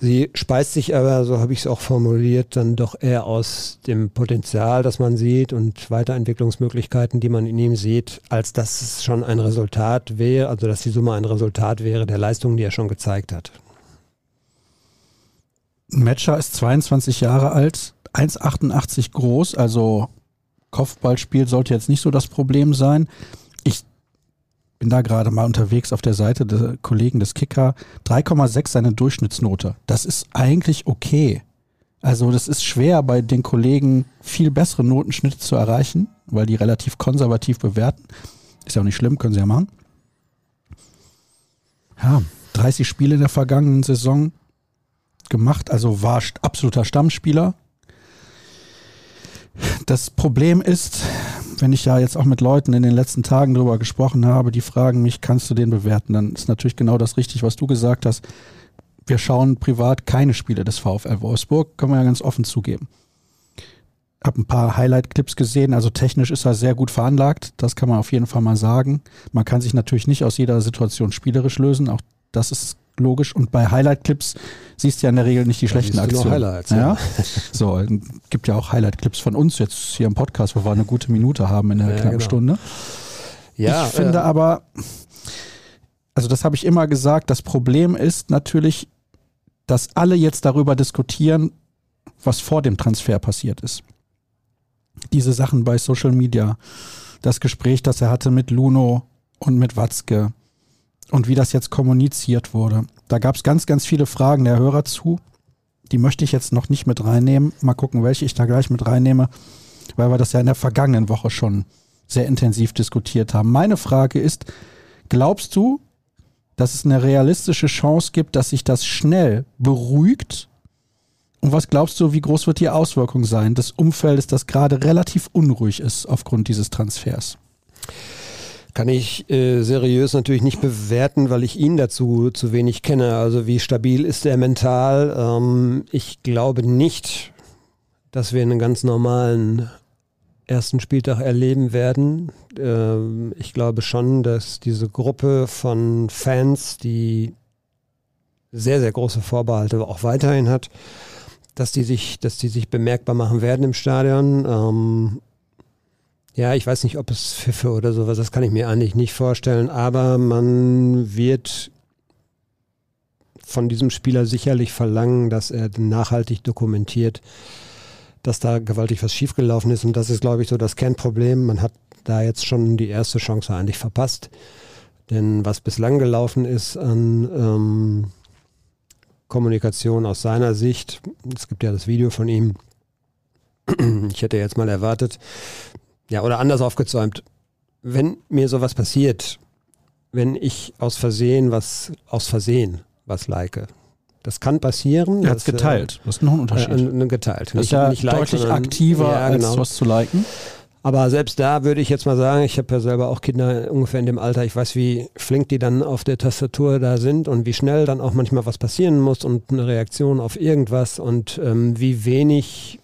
Sie speist sich aber, so habe ich es auch formuliert, dann doch eher aus dem Potenzial, das man sieht und Weiterentwicklungsmöglichkeiten, die man in ihm sieht, als dass es schon ein Resultat wäre, also dass die Summe ein Resultat wäre der Leistungen, die er schon gezeigt hat. Matcher ist 22 Jahre alt, 1,88 groß, also Kopfballspiel sollte jetzt nicht so das Problem sein bin da gerade mal unterwegs auf der Seite der Kollegen des Kicker. 3,6 seine Durchschnittsnote. Das ist eigentlich okay. Also das ist schwer bei den Kollegen viel bessere Notenschnitte zu erreichen, weil die relativ konservativ bewerten. Ist ja auch nicht schlimm, können sie ja machen. Ja, 30 Spiele in der vergangenen Saison gemacht, also war absoluter Stammspieler. Das Problem ist, wenn ich ja jetzt auch mit Leuten in den letzten Tagen darüber gesprochen habe, die fragen mich, kannst du den bewerten? Dann ist natürlich genau das richtig, was du gesagt hast. Wir schauen privat keine Spiele des VfL Wolfsburg, können wir ja ganz offen zugeben. Hab ein paar Highlight-Clips gesehen, also technisch ist er sehr gut veranlagt, das kann man auf jeden Fall mal sagen. Man kann sich natürlich nicht aus jeder Situation spielerisch lösen, auch das ist logisch. Und bei Highlight-Clips siehst du ja in der Regel nicht die ja, schlechten Aktionen. Highlights, ja. ja. so, gibt ja auch Highlight-Clips von uns jetzt hier im Podcast, wo wir eine gute Minute haben in der ja, knappen genau. Stunde. Ja, ich finde aber, also das habe ich immer gesagt, das Problem ist natürlich, dass alle jetzt darüber diskutieren, was vor dem Transfer passiert ist. Diese Sachen bei Social Media, das Gespräch, das er hatte mit Luno und mit Watzke, und wie das jetzt kommuniziert wurde. Da gab es ganz, ganz viele Fragen der Hörer zu. Die möchte ich jetzt noch nicht mit reinnehmen. Mal gucken, welche ich da gleich mit reinnehme, weil wir das ja in der vergangenen Woche schon sehr intensiv diskutiert haben. Meine Frage ist, Glaubst du, dass es eine realistische Chance gibt, dass sich das schnell beruhigt? Und was glaubst du, wie groß wird die Auswirkung sein des Umfeldes, das gerade relativ unruhig ist aufgrund dieses Transfers? Kann ich äh, seriös natürlich nicht bewerten, weil ich ihn dazu zu wenig kenne. Also wie stabil ist er mental? Ähm, ich glaube nicht, dass wir einen ganz normalen ersten Spieltag erleben werden. Ähm, ich glaube schon, dass diese Gruppe von Fans, die sehr, sehr große Vorbehalte auch weiterhin hat, dass die sich, dass die sich bemerkbar machen werden im Stadion. Ähm, ja, ich weiß nicht, ob es Pfiffe oder sowas, das kann ich mir eigentlich nicht vorstellen, aber man wird von diesem Spieler sicherlich verlangen, dass er nachhaltig dokumentiert, dass da gewaltig was schiefgelaufen ist. Und das ist, glaube ich, so das Kernproblem. Man hat da jetzt schon die erste Chance eigentlich verpasst. Denn was bislang gelaufen ist an ähm, Kommunikation aus seiner Sicht, es gibt ja das Video von ihm, ich hätte jetzt mal erwartet, ja, oder anders aufgezäumt, wenn mir sowas passiert, wenn ich aus Versehen was, aus Versehen was like, das kann passieren. Er hat es geteilt. Das ist noch ein Unterschied. Äh, geteilt. Das ist ja nicht like, deutlich aktiver, ja, genau. als was zu liken. Aber selbst da würde ich jetzt mal sagen, ich habe ja selber auch Kinder ungefähr in dem Alter, ich weiß, wie flink die dann auf der Tastatur da sind und wie schnell dann auch manchmal was passieren muss und eine Reaktion auf irgendwas und ähm, wie wenig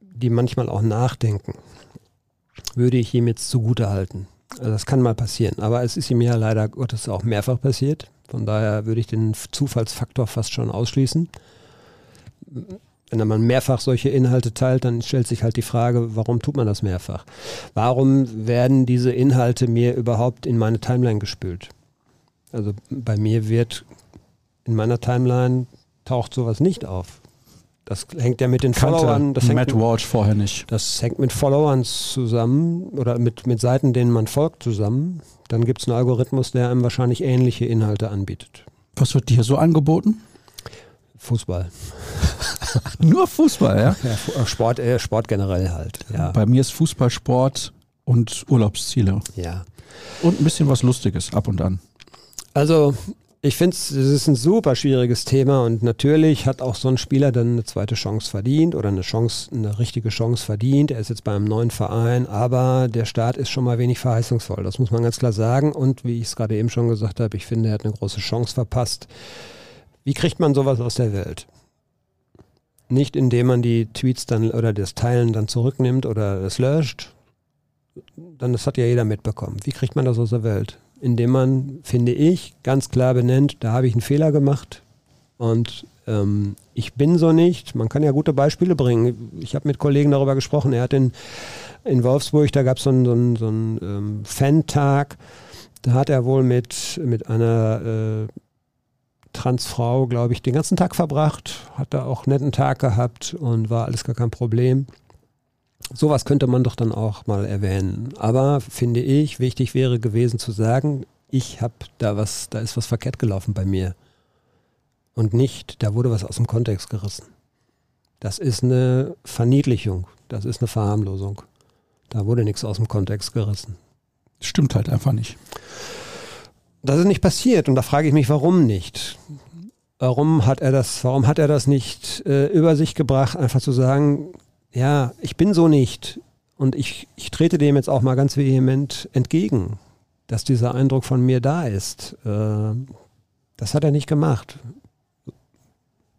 die manchmal auch nachdenken, würde ich ihm jetzt zugute halten. Also das kann mal passieren, aber es ist ihm ja leider Gottes auch mehrfach passiert. Von daher würde ich den Zufallsfaktor fast schon ausschließen. Wenn man mehrfach solche Inhalte teilt, dann stellt sich halt die Frage, warum tut man das mehrfach? Warum werden diese Inhalte mir überhaupt in meine Timeline gespült? Also bei mir wird in meiner Timeline taucht sowas nicht auf. Das hängt ja mit den Kannte Followern. Das Matt Walsh vorher nicht. Das hängt mit Followern zusammen oder mit, mit Seiten, denen man folgt, zusammen. Dann gibt es einen Algorithmus, der einem wahrscheinlich ähnliche Inhalte anbietet. Was wird dir so angeboten? Fußball. Nur Fußball, ja? ja äh, Sport, äh, Sport generell halt. Ja. Bei mir ist Fußball, Sport und Urlaubsziele. Ja. Und ein bisschen was Lustiges ab und an. Also ich finde, es ist ein super schwieriges Thema und natürlich hat auch so ein Spieler dann eine zweite Chance verdient oder eine Chance, eine richtige Chance verdient. Er ist jetzt bei einem neuen Verein, aber der Start ist schon mal wenig verheißungsvoll. Das muss man ganz klar sagen. Und wie ich es gerade eben schon gesagt habe, ich finde, er hat eine große Chance verpasst. Wie kriegt man sowas aus der Welt? Nicht indem man die Tweets dann oder das Teilen dann zurücknimmt oder es löscht. Dann das hat ja jeder mitbekommen. Wie kriegt man das aus der Welt? Indem man, finde ich, ganz klar benennt, da habe ich einen Fehler gemacht und ähm, ich bin so nicht. Man kann ja gute Beispiele bringen. Ich habe mit Kollegen darüber gesprochen. Er hat in, in Wolfsburg, da gab so es so einen, so einen ähm, Fan-Tag. Da hat er wohl mit, mit einer äh, Transfrau, glaube ich, den ganzen Tag verbracht, hat da auch einen netten Tag gehabt und war alles gar kein Problem. Sowas könnte man doch dann auch mal erwähnen. Aber finde ich, wichtig wäre gewesen zu sagen, ich habe da was, da ist was verkehrt gelaufen bei mir. Und nicht, da wurde was aus dem Kontext gerissen. Das ist eine Verniedlichung, das ist eine Verharmlosung. Da wurde nichts aus dem Kontext gerissen. Stimmt halt einfach nicht. Das ist nicht passiert und da frage ich mich, warum nicht? Warum hat er das, warum hat er das nicht äh, über sich gebracht, einfach zu sagen, ja, ich bin so nicht. Und ich, ich trete dem jetzt auch mal ganz vehement entgegen, dass dieser Eindruck von mir da ist. Äh, das hat er nicht gemacht.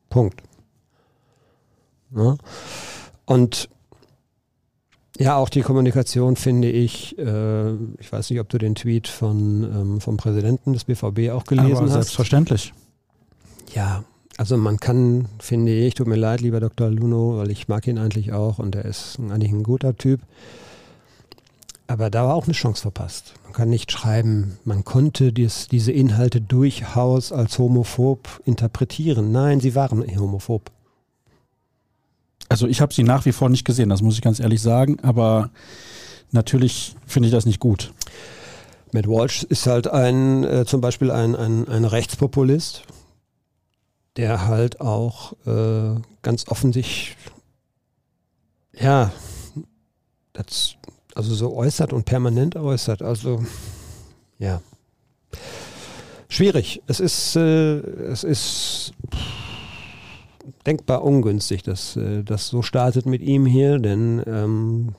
Punkt. Ja? Und ja, auch die Kommunikation finde ich, äh, ich weiß nicht, ob du den Tweet von, ähm, vom Präsidenten des BVB auch gelesen Aber hast. Selbstverständlich. Ja, also man kann, finde ich, tut mir leid, lieber Dr. Luno, weil ich mag ihn eigentlich auch und er ist eigentlich ein guter Typ. Aber da war auch eine Chance verpasst. Man kann nicht schreiben, man konnte dies, diese Inhalte durchaus als homophob interpretieren. Nein, sie waren homophob. Also ich habe sie nach wie vor nicht gesehen, das muss ich ganz ehrlich sagen, aber natürlich finde ich das nicht gut. Matt Walsh ist halt ein, äh, zum Beispiel ein, ein, ein Rechtspopulist der halt auch äh, ganz offensichtlich, ja, das, also so äußert und permanent äußert. Also, ja, Schwierig. Es ist, äh, es ist denkbar ungünstig, dass äh, das so startet mit ihm hier, denn ähm,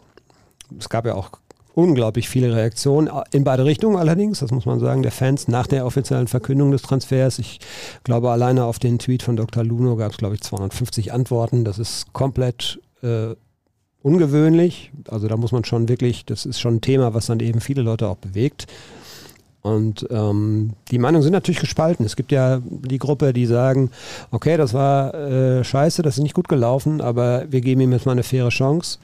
es gab ja auch unglaublich viele Reaktionen, in beide Richtungen allerdings, das muss man sagen, der Fans nach der offiziellen Verkündung des Transfers. Ich glaube, alleine auf den Tweet von Dr. Luno gab es, glaube ich, 250 Antworten. Das ist komplett äh, ungewöhnlich. Also da muss man schon wirklich, das ist schon ein Thema, was dann eben viele Leute auch bewegt. Und ähm, die Meinungen sind natürlich gespalten. Es gibt ja die Gruppe, die sagen, okay, das war äh, scheiße, das ist nicht gut gelaufen, aber wir geben ihm jetzt mal eine faire Chance.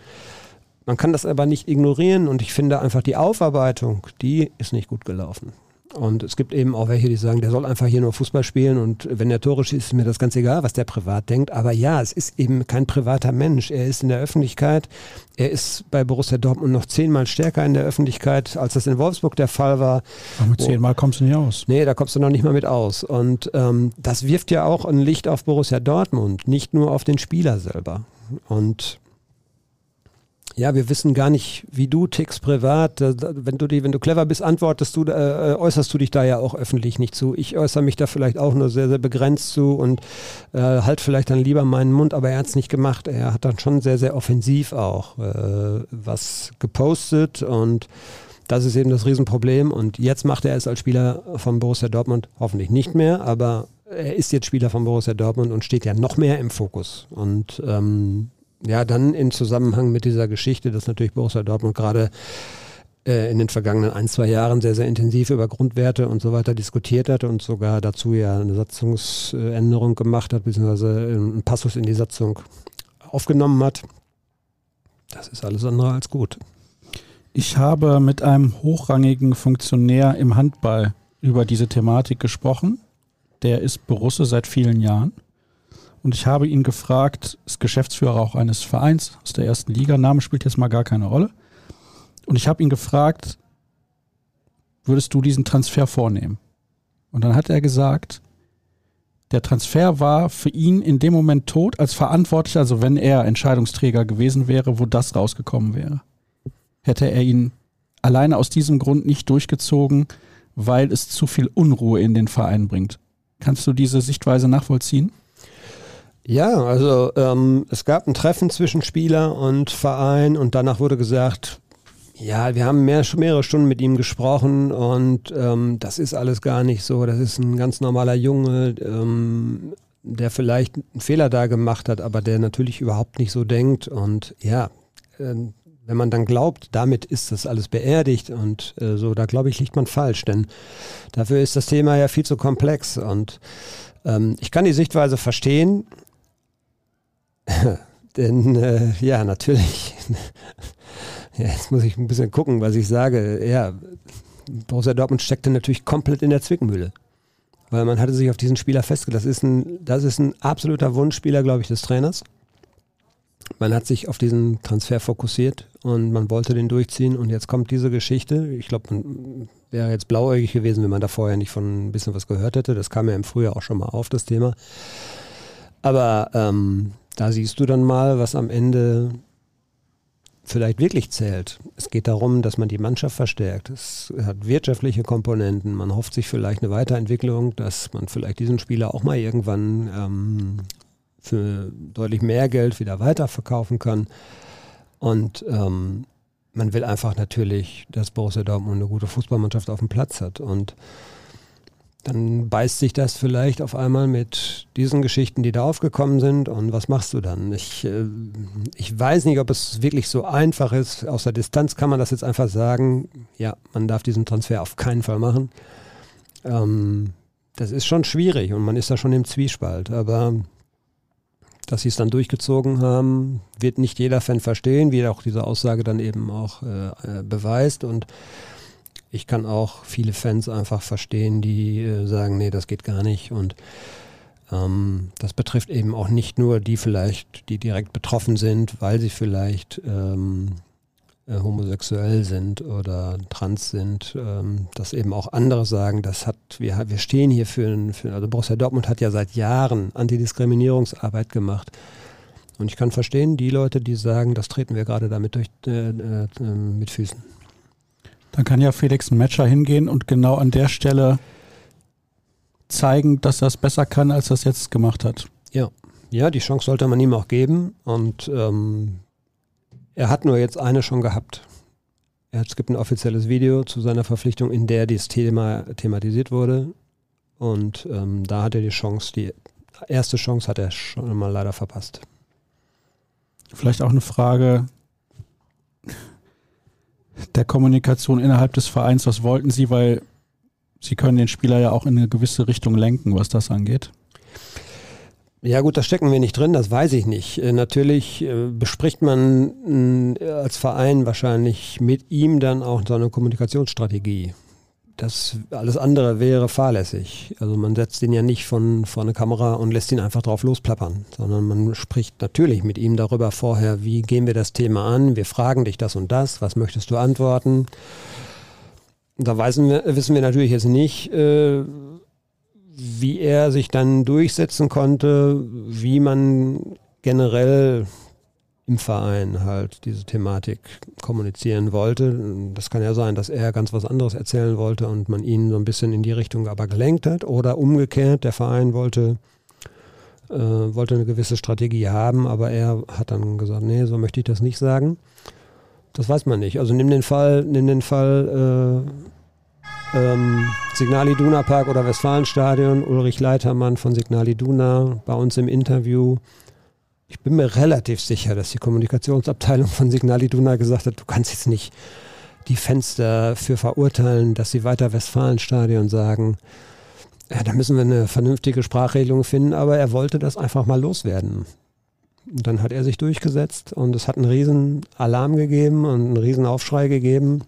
Man kann das aber nicht ignorieren und ich finde einfach die Aufarbeitung, die ist nicht gut gelaufen. Und es gibt eben auch welche, die sagen, der soll einfach hier nur Fußball spielen und wenn der Tore schießt, ist mir das ganz egal, was der privat denkt. Aber ja, es ist eben kein privater Mensch. Er ist in der Öffentlichkeit. Er ist bei Borussia Dortmund noch zehnmal stärker in der Öffentlichkeit, als das in Wolfsburg der Fall war. Aber mit zehnmal kommst du nicht aus. Nee, da kommst du noch nicht mal mit aus. Und ähm, das wirft ja auch ein Licht auf Borussia Dortmund, nicht nur auf den Spieler selber. Und ja, wir wissen gar nicht, wie du tickst privat. Wenn du, die, wenn du clever bist, antwortest du, äh, äußerst du dich da ja auch öffentlich nicht zu. Ich äußere mich da vielleicht auch nur sehr, sehr begrenzt zu und äh, halt vielleicht dann lieber meinen Mund, aber er hat es nicht gemacht. Er hat dann schon sehr, sehr offensiv auch äh, was gepostet und das ist eben das Riesenproblem. Und jetzt macht er es als Spieler von Borussia Dortmund hoffentlich nicht mehr, aber er ist jetzt Spieler von Borussia Dortmund und steht ja noch mehr im Fokus. Und ähm, ja, dann in Zusammenhang mit dieser Geschichte, dass natürlich Borussia Dortmund gerade äh, in den vergangenen ein, zwei Jahren sehr, sehr intensiv über Grundwerte und so weiter diskutiert hat und sogar dazu ja eine Satzungsänderung gemacht hat, beziehungsweise einen Passus in die Satzung aufgenommen hat. Das ist alles andere als gut. Ich habe mit einem hochrangigen Funktionär im Handball über diese Thematik gesprochen. Der ist Borusse seit vielen Jahren. Und ich habe ihn gefragt, ist Geschäftsführer auch eines Vereins aus der ersten Liga, Name spielt jetzt mal gar keine Rolle. Und ich habe ihn gefragt, würdest du diesen Transfer vornehmen? Und dann hat er gesagt, der Transfer war für ihn in dem Moment tot als Verantwortlicher, also wenn er Entscheidungsträger gewesen wäre, wo das rausgekommen wäre. Hätte er ihn alleine aus diesem Grund nicht durchgezogen, weil es zu viel Unruhe in den Verein bringt. Kannst du diese Sichtweise nachvollziehen? Ja, also ähm, es gab ein Treffen zwischen Spieler und Verein und danach wurde gesagt, ja, wir haben mehr, mehrere Stunden mit ihm gesprochen und ähm, das ist alles gar nicht so. Das ist ein ganz normaler Junge, ähm, der vielleicht einen Fehler da gemacht hat, aber der natürlich überhaupt nicht so denkt. Und ja, äh, wenn man dann glaubt, damit ist das alles beerdigt und äh, so, da glaube ich, liegt man falsch, denn dafür ist das Thema ja viel zu komplex und ähm, ich kann die Sichtweise verstehen, Denn äh, ja, natürlich, ja, jetzt muss ich ein bisschen gucken, was ich sage. Ja, Borussia Dortmund steckte natürlich komplett in der Zwickmühle. Weil man hatte sich auf diesen Spieler festgelegt. Das ist ein, das ist ein absoluter Wunschspieler, glaube ich, des Trainers. Man hat sich auf diesen Transfer fokussiert und man wollte den durchziehen und jetzt kommt diese Geschichte. Ich glaube, man wäre jetzt blauäugig gewesen, wenn man da vorher nicht von ein bisschen was gehört hätte. Das kam ja im Frühjahr auch schon mal auf, das Thema. Aber ähm, da siehst du dann mal, was am Ende vielleicht wirklich zählt. Es geht darum, dass man die Mannschaft verstärkt. Es hat wirtschaftliche Komponenten. Man hofft sich vielleicht eine Weiterentwicklung, dass man vielleicht diesen Spieler auch mal irgendwann ähm, für deutlich mehr Geld wieder weiterverkaufen kann. Und ähm, man will einfach natürlich, dass Borussia Dortmund eine gute Fußballmannschaft auf dem Platz hat. Und dann beißt sich das vielleicht auf einmal mit diesen Geschichten, die da aufgekommen sind. Und was machst du dann? Ich, äh, ich weiß nicht, ob es wirklich so einfach ist. Aus der Distanz kann man das jetzt einfach sagen. Ja, man darf diesen Transfer auf keinen Fall machen. Ähm, das ist schon schwierig und man ist da schon im Zwiespalt. Aber dass sie es dann durchgezogen haben, wird nicht jeder Fan verstehen, wie auch diese Aussage dann eben auch äh, äh beweist. Und ich kann auch viele Fans einfach verstehen, die äh, sagen, nee, das geht gar nicht. Und ähm, das betrifft eben auch nicht nur die vielleicht, die direkt betroffen sind, weil sie vielleicht ähm, äh, homosexuell sind oder trans sind, ähm, dass eben auch andere sagen, das hat, wir, wir stehen hier für, für, also Borussia Dortmund hat ja seit Jahren Antidiskriminierungsarbeit gemacht. Und ich kann verstehen, die Leute, die sagen, das treten wir gerade damit durch, äh, äh, mit Füßen. Dann kann ja Felix ein Matcher hingehen und genau an der Stelle zeigen, dass er es besser kann, als er es jetzt gemacht hat. Ja, ja, die Chance sollte man ihm auch geben. Und ähm, er hat nur jetzt eine schon gehabt. Es gibt ein offizielles Video zu seiner Verpflichtung, in der dieses Thema thematisiert wurde. Und ähm, da hat er die Chance, die erste Chance hat er schon mal leider verpasst. Vielleicht auch eine Frage der Kommunikation innerhalb des Vereins. Was wollten Sie? Weil Sie können den Spieler ja auch in eine gewisse Richtung lenken, was das angeht. Ja gut, da stecken wir nicht drin, das weiß ich nicht. Äh, natürlich äh, bespricht man äh, als Verein wahrscheinlich mit ihm dann auch so eine Kommunikationsstrategie. Das alles andere wäre fahrlässig. Also man setzt ihn ja nicht von vor eine Kamera und lässt ihn einfach drauf losplappern, sondern man spricht natürlich mit ihm darüber vorher, wie gehen wir das Thema an, wir fragen dich das und das, was möchtest du antworten. Da wir, wissen wir natürlich jetzt nicht, äh, wie er sich dann durchsetzen konnte, wie man generell im Verein halt diese Thematik kommunizieren wollte. Das kann ja sein, dass er ganz was anderes erzählen wollte und man ihn so ein bisschen in die Richtung aber gelenkt hat. Oder umgekehrt, der Verein wollte, äh, wollte eine gewisse Strategie haben, aber er hat dann gesagt, nee, so möchte ich das nicht sagen. Das weiß man nicht. Also nimm den Fall, nimm den Fall äh, ähm, Signal Iduna Park oder Westfalenstadion, Ulrich Leitermann von Signal Iduna bei uns im Interview. Ich bin mir relativ sicher, dass die Kommunikationsabteilung von Signal Iduna gesagt hat, du kannst jetzt nicht die Fenster dafür verurteilen, dass sie weiter Westfalenstadion sagen. Ja, da müssen wir eine vernünftige Sprachregelung finden, aber er wollte das einfach mal loswerden. Und dann hat er sich durchgesetzt und es hat einen riesen Alarm gegeben und einen riesen Aufschrei gegeben.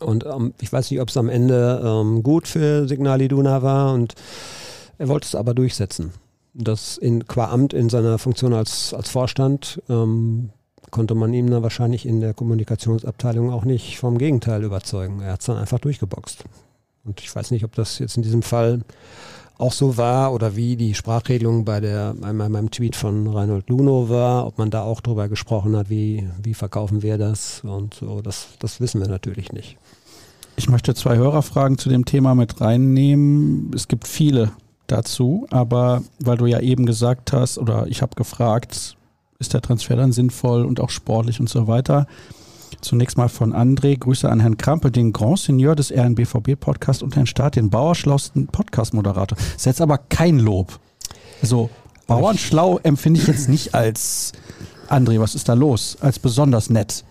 Und ähm, ich weiß nicht, ob es am Ende ähm, gut für Signal Iduna war und er wollte es aber durchsetzen. Das in, qua Amt in seiner Funktion als, als Vorstand ähm, konnte man ihm dann wahrscheinlich in der Kommunikationsabteilung auch nicht vom Gegenteil überzeugen. Er hat es dann einfach durchgeboxt. Und ich weiß nicht, ob das jetzt in diesem Fall auch so war oder wie die Sprachregelung bei, der, bei meinem Tweet von Reinhold Luno war, ob man da auch drüber gesprochen hat, wie, wie verkaufen wir das und so, das, das wissen wir natürlich nicht. Ich möchte zwei Hörerfragen zu dem Thema mit reinnehmen. Es gibt viele dazu, aber weil du ja eben gesagt hast, oder ich habe gefragt, ist der Transfer dann sinnvoll und auch sportlich und so weiter. Zunächst mal von André. Grüße an Herrn Krampe, den Grand Senior des RNBVB-Podcast und Herrn Staat, den bauerschlausten Podcast-Moderator. Das ist jetzt aber kein Lob. Also, Bauernschlau empfinde ich jetzt nicht als, André, was ist da los? Als besonders nett.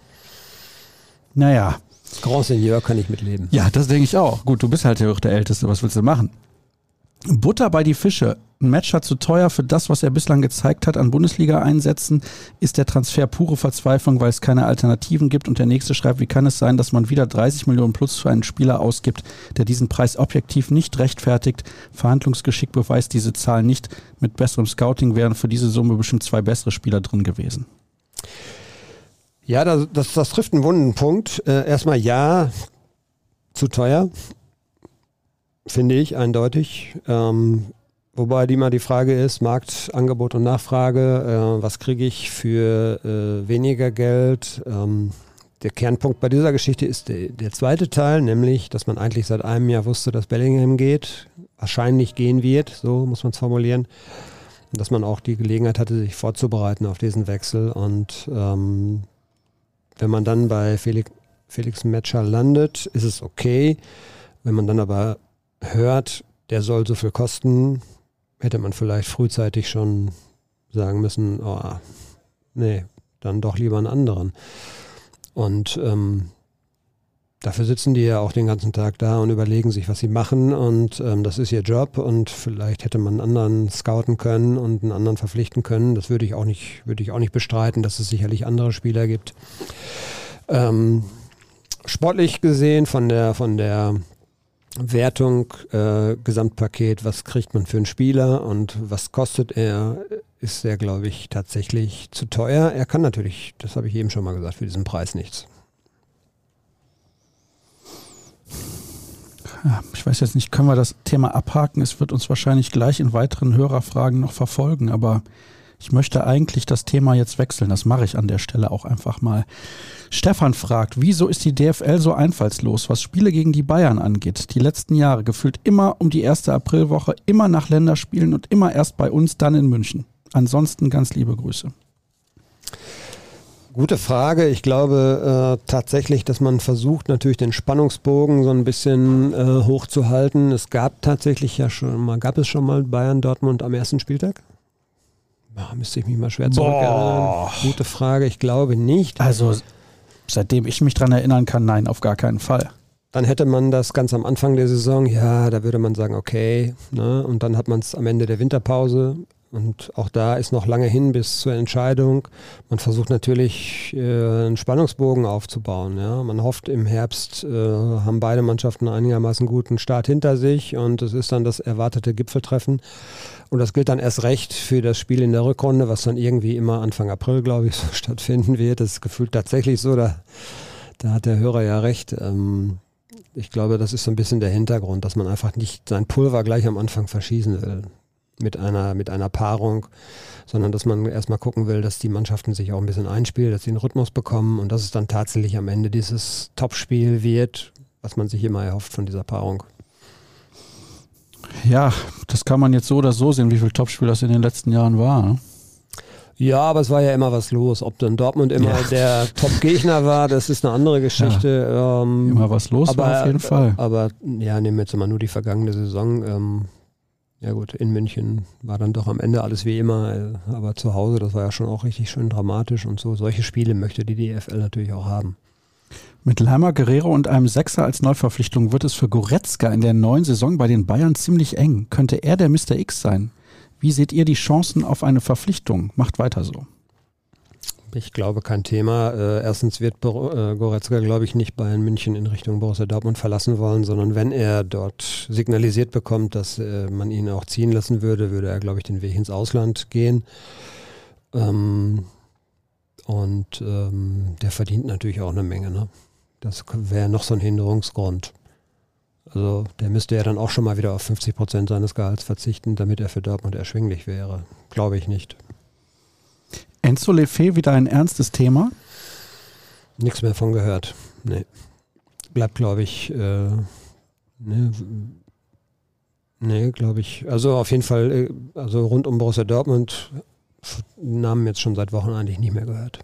Naja. Grand Senior kann ich mitleben. Ja, das denke ich auch. Gut, du bist halt der Älteste. Was willst du machen? Butter bei die Fische. Ein Matcher zu teuer für das, was er bislang gezeigt hat an Bundesliga-Einsätzen, ist der Transfer pure Verzweiflung, weil es keine Alternativen gibt. Und der nächste schreibt, wie kann es sein, dass man wieder 30 Millionen plus für einen Spieler ausgibt, der diesen Preis objektiv nicht rechtfertigt. Verhandlungsgeschick beweist diese Zahl nicht. Mit besserem Scouting wären für diese Summe bestimmt zwei bessere Spieler drin gewesen. Ja, das, das, das trifft einen wunden Punkt. Äh, erstmal ja, zu teuer finde ich eindeutig. Ähm, wobei die mal die Frage ist, Markt, Angebot und Nachfrage, äh, was kriege ich für äh, weniger Geld? Ähm, der Kernpunkt bei dieser Geschichte ist der, der, zweite Teil, nämlich, dass man eigentlich seit einem Jahr wusste, dass Bellingham geht, wahrscheinlich gehen wird, so muss man es formulieren. Dass man auch die Gelegenheit hatte, sich vorzubereiten auf diesen Wechsel. Und ähm, wenn man dann bei Felix, Felix Metscher landet, ist es okay. Wenn man dann aber hört, der soll so viel kosten, hätte man vielleicht frühzeitig schon sagen müssen, oh, nee, dann doch lieber einen anderen. Und ähm, dafür sitzen die ja auch den ganzen Tag da und überlegen sich, was sie machen. Und ähm, das ist ihr Job. Und vielleicht hätte man einen anderen scouten können und einen anderen verpflichten können. Das würde ich auch nicht, würde ich auch nicht bestreiten, dass es sicherlich andere Spieler gibt. Ähm, sportlich gesehen von der, von der Wertung, äh, Gesamtpaket, was kriegt man für einen Spieler und was kostet er, ist er, glaube ich, tatsächlich zu teuer. Er kann natürlich, das habe ich eben schon mal gesagt, für diesen Preis nichts. ich weiß jetzt nicht, können wir das Thema abhaken? Es wird uns wahrscheinlich gleich in weiteren Hörerfragen noch verfolgen, aber Ich möchte eigentlich das Thema jetzt wechseln. Das mache ich an der Stelle auch einfach mal. Stefan fragt, wieso ist die DFL so einfallslos, was Spiele gegen die Bayern angeht? Die letzten Jahre gefühlt immer um die erste Aprilwoche, immer nach Länderspielen und immer erst bei uns, dann in München. Ansonsten ganz liebe Grüße. Gute Frage. Ich glaube äh, tatsächlich, dass man versucht, natürlich den Spannungsbogen so ein bisschen äh, hochzuhalten. Es gab tatsächlich ja schon mal, gab es schon mal Bayern Dortmund am ersten Spieltag? Müsste ich mich mal schwer zurückerinnern. Gute Frage. Ich glaube nicht. Also seitdem ich mich dran erinnern kann, nein, auf gar keinen Fall. Dann hätte man das ganz am Anfang der Saison, ja, da würde man sagen, okay, ne? und dann hat man es am Ende der Winterpause und auch da ist noch lange hin bis zur Entscheidung. Man versucht natürlich äh, einen Spannungsbogen aufzubauen. Ja? Man hofft im Herbst, äh, haben beide Mannschaften einigermaßen guten Start hinter sich und es ist dann das erwartete Gipfeltreffen. Und das gilt dann erst recht für das Spiel in der Rückrunde, was dann irgendwie immer Anfang April, glaube ich, so stattfinden wird. Das ist gefühlt tatsächlich so, da, da hat der Hörer ja recht. Ähm, ich glaube, das ist so ein bisschen der Hintergrund, dass man einfach nicht sein Pulver gleich am Anfang verschießen will mit einer, mit einer Paarung, sondern dass man erstmal gucken will, dass die Mannschaften sich auch ein bisschen einspielen, dass sie einen Rhythmus bekommen und dass es dann tatsächlich am Ende dieses Topspiel wird, was man sich immer erhofft von dieser Paarung. Ja, das kann man jetzt so oder so sehen, wie viel Topspiel das in den letzten Jahren war. Ne? Ja, aber es war ja immer was los. Ob dann Dortmund immer ja. der Top-Gegner war, das ist eine andere Geschichte. Ja. Ähm, immer was los aber, war auf jeden Fall. Aber ja, nehmen wir jetzt mal nur die vergangene Saison. Ähm, ja gut, in München war dann doch am Ende alles wie immer, äh, aber zu Hause, das war ja schon auch richtig schön dramatisch und so. Solche Spiele möchte die DFL natürlich auch haben. Mit Leimer, Guerrero und einem Sechser als Neuverpflichtung wird es für Goretzka in der neuen Saison bei den Bayern ziemlich eng. Könnte er der Mr. X sein? Wie seht ihr die Chancen auf eine Verpflichtung? Macht weiter so. Ich glaube, kein Thema. Äh, erstens wird äh, Goretzka, glaube ich, nicht Bayern München in Richtung Borussia Dortmund verlassen wollen, sondern wenn er dort signalisiert bekommt, dass äh, man ihn auch ziehen lassen würde, würde er, glaube ich, den Weg ins Ausland gehen. Ähm, und ähm, der verdient natürlich auch eine Menge. Ne? Das wäre noch so ein Hinderungsgrund. Also der müsste ja dann auch schon mal wieder auf 50 Prozent seines Gehalts verzichten, damit er für Dortmund erschwinglich wäre. Glaube ich nicht. Enzo Lefebvre wieder ein ernstes Thema? Nichts mehr von gehört. Nee. Bleibt, glaube ich, äh, ne, nee, glaube ich. Also auf jeden Fall, äh, also rund um Borussia Dortmund Namen jetzt schon seit Wochen eigentlich nicht mehr gehört.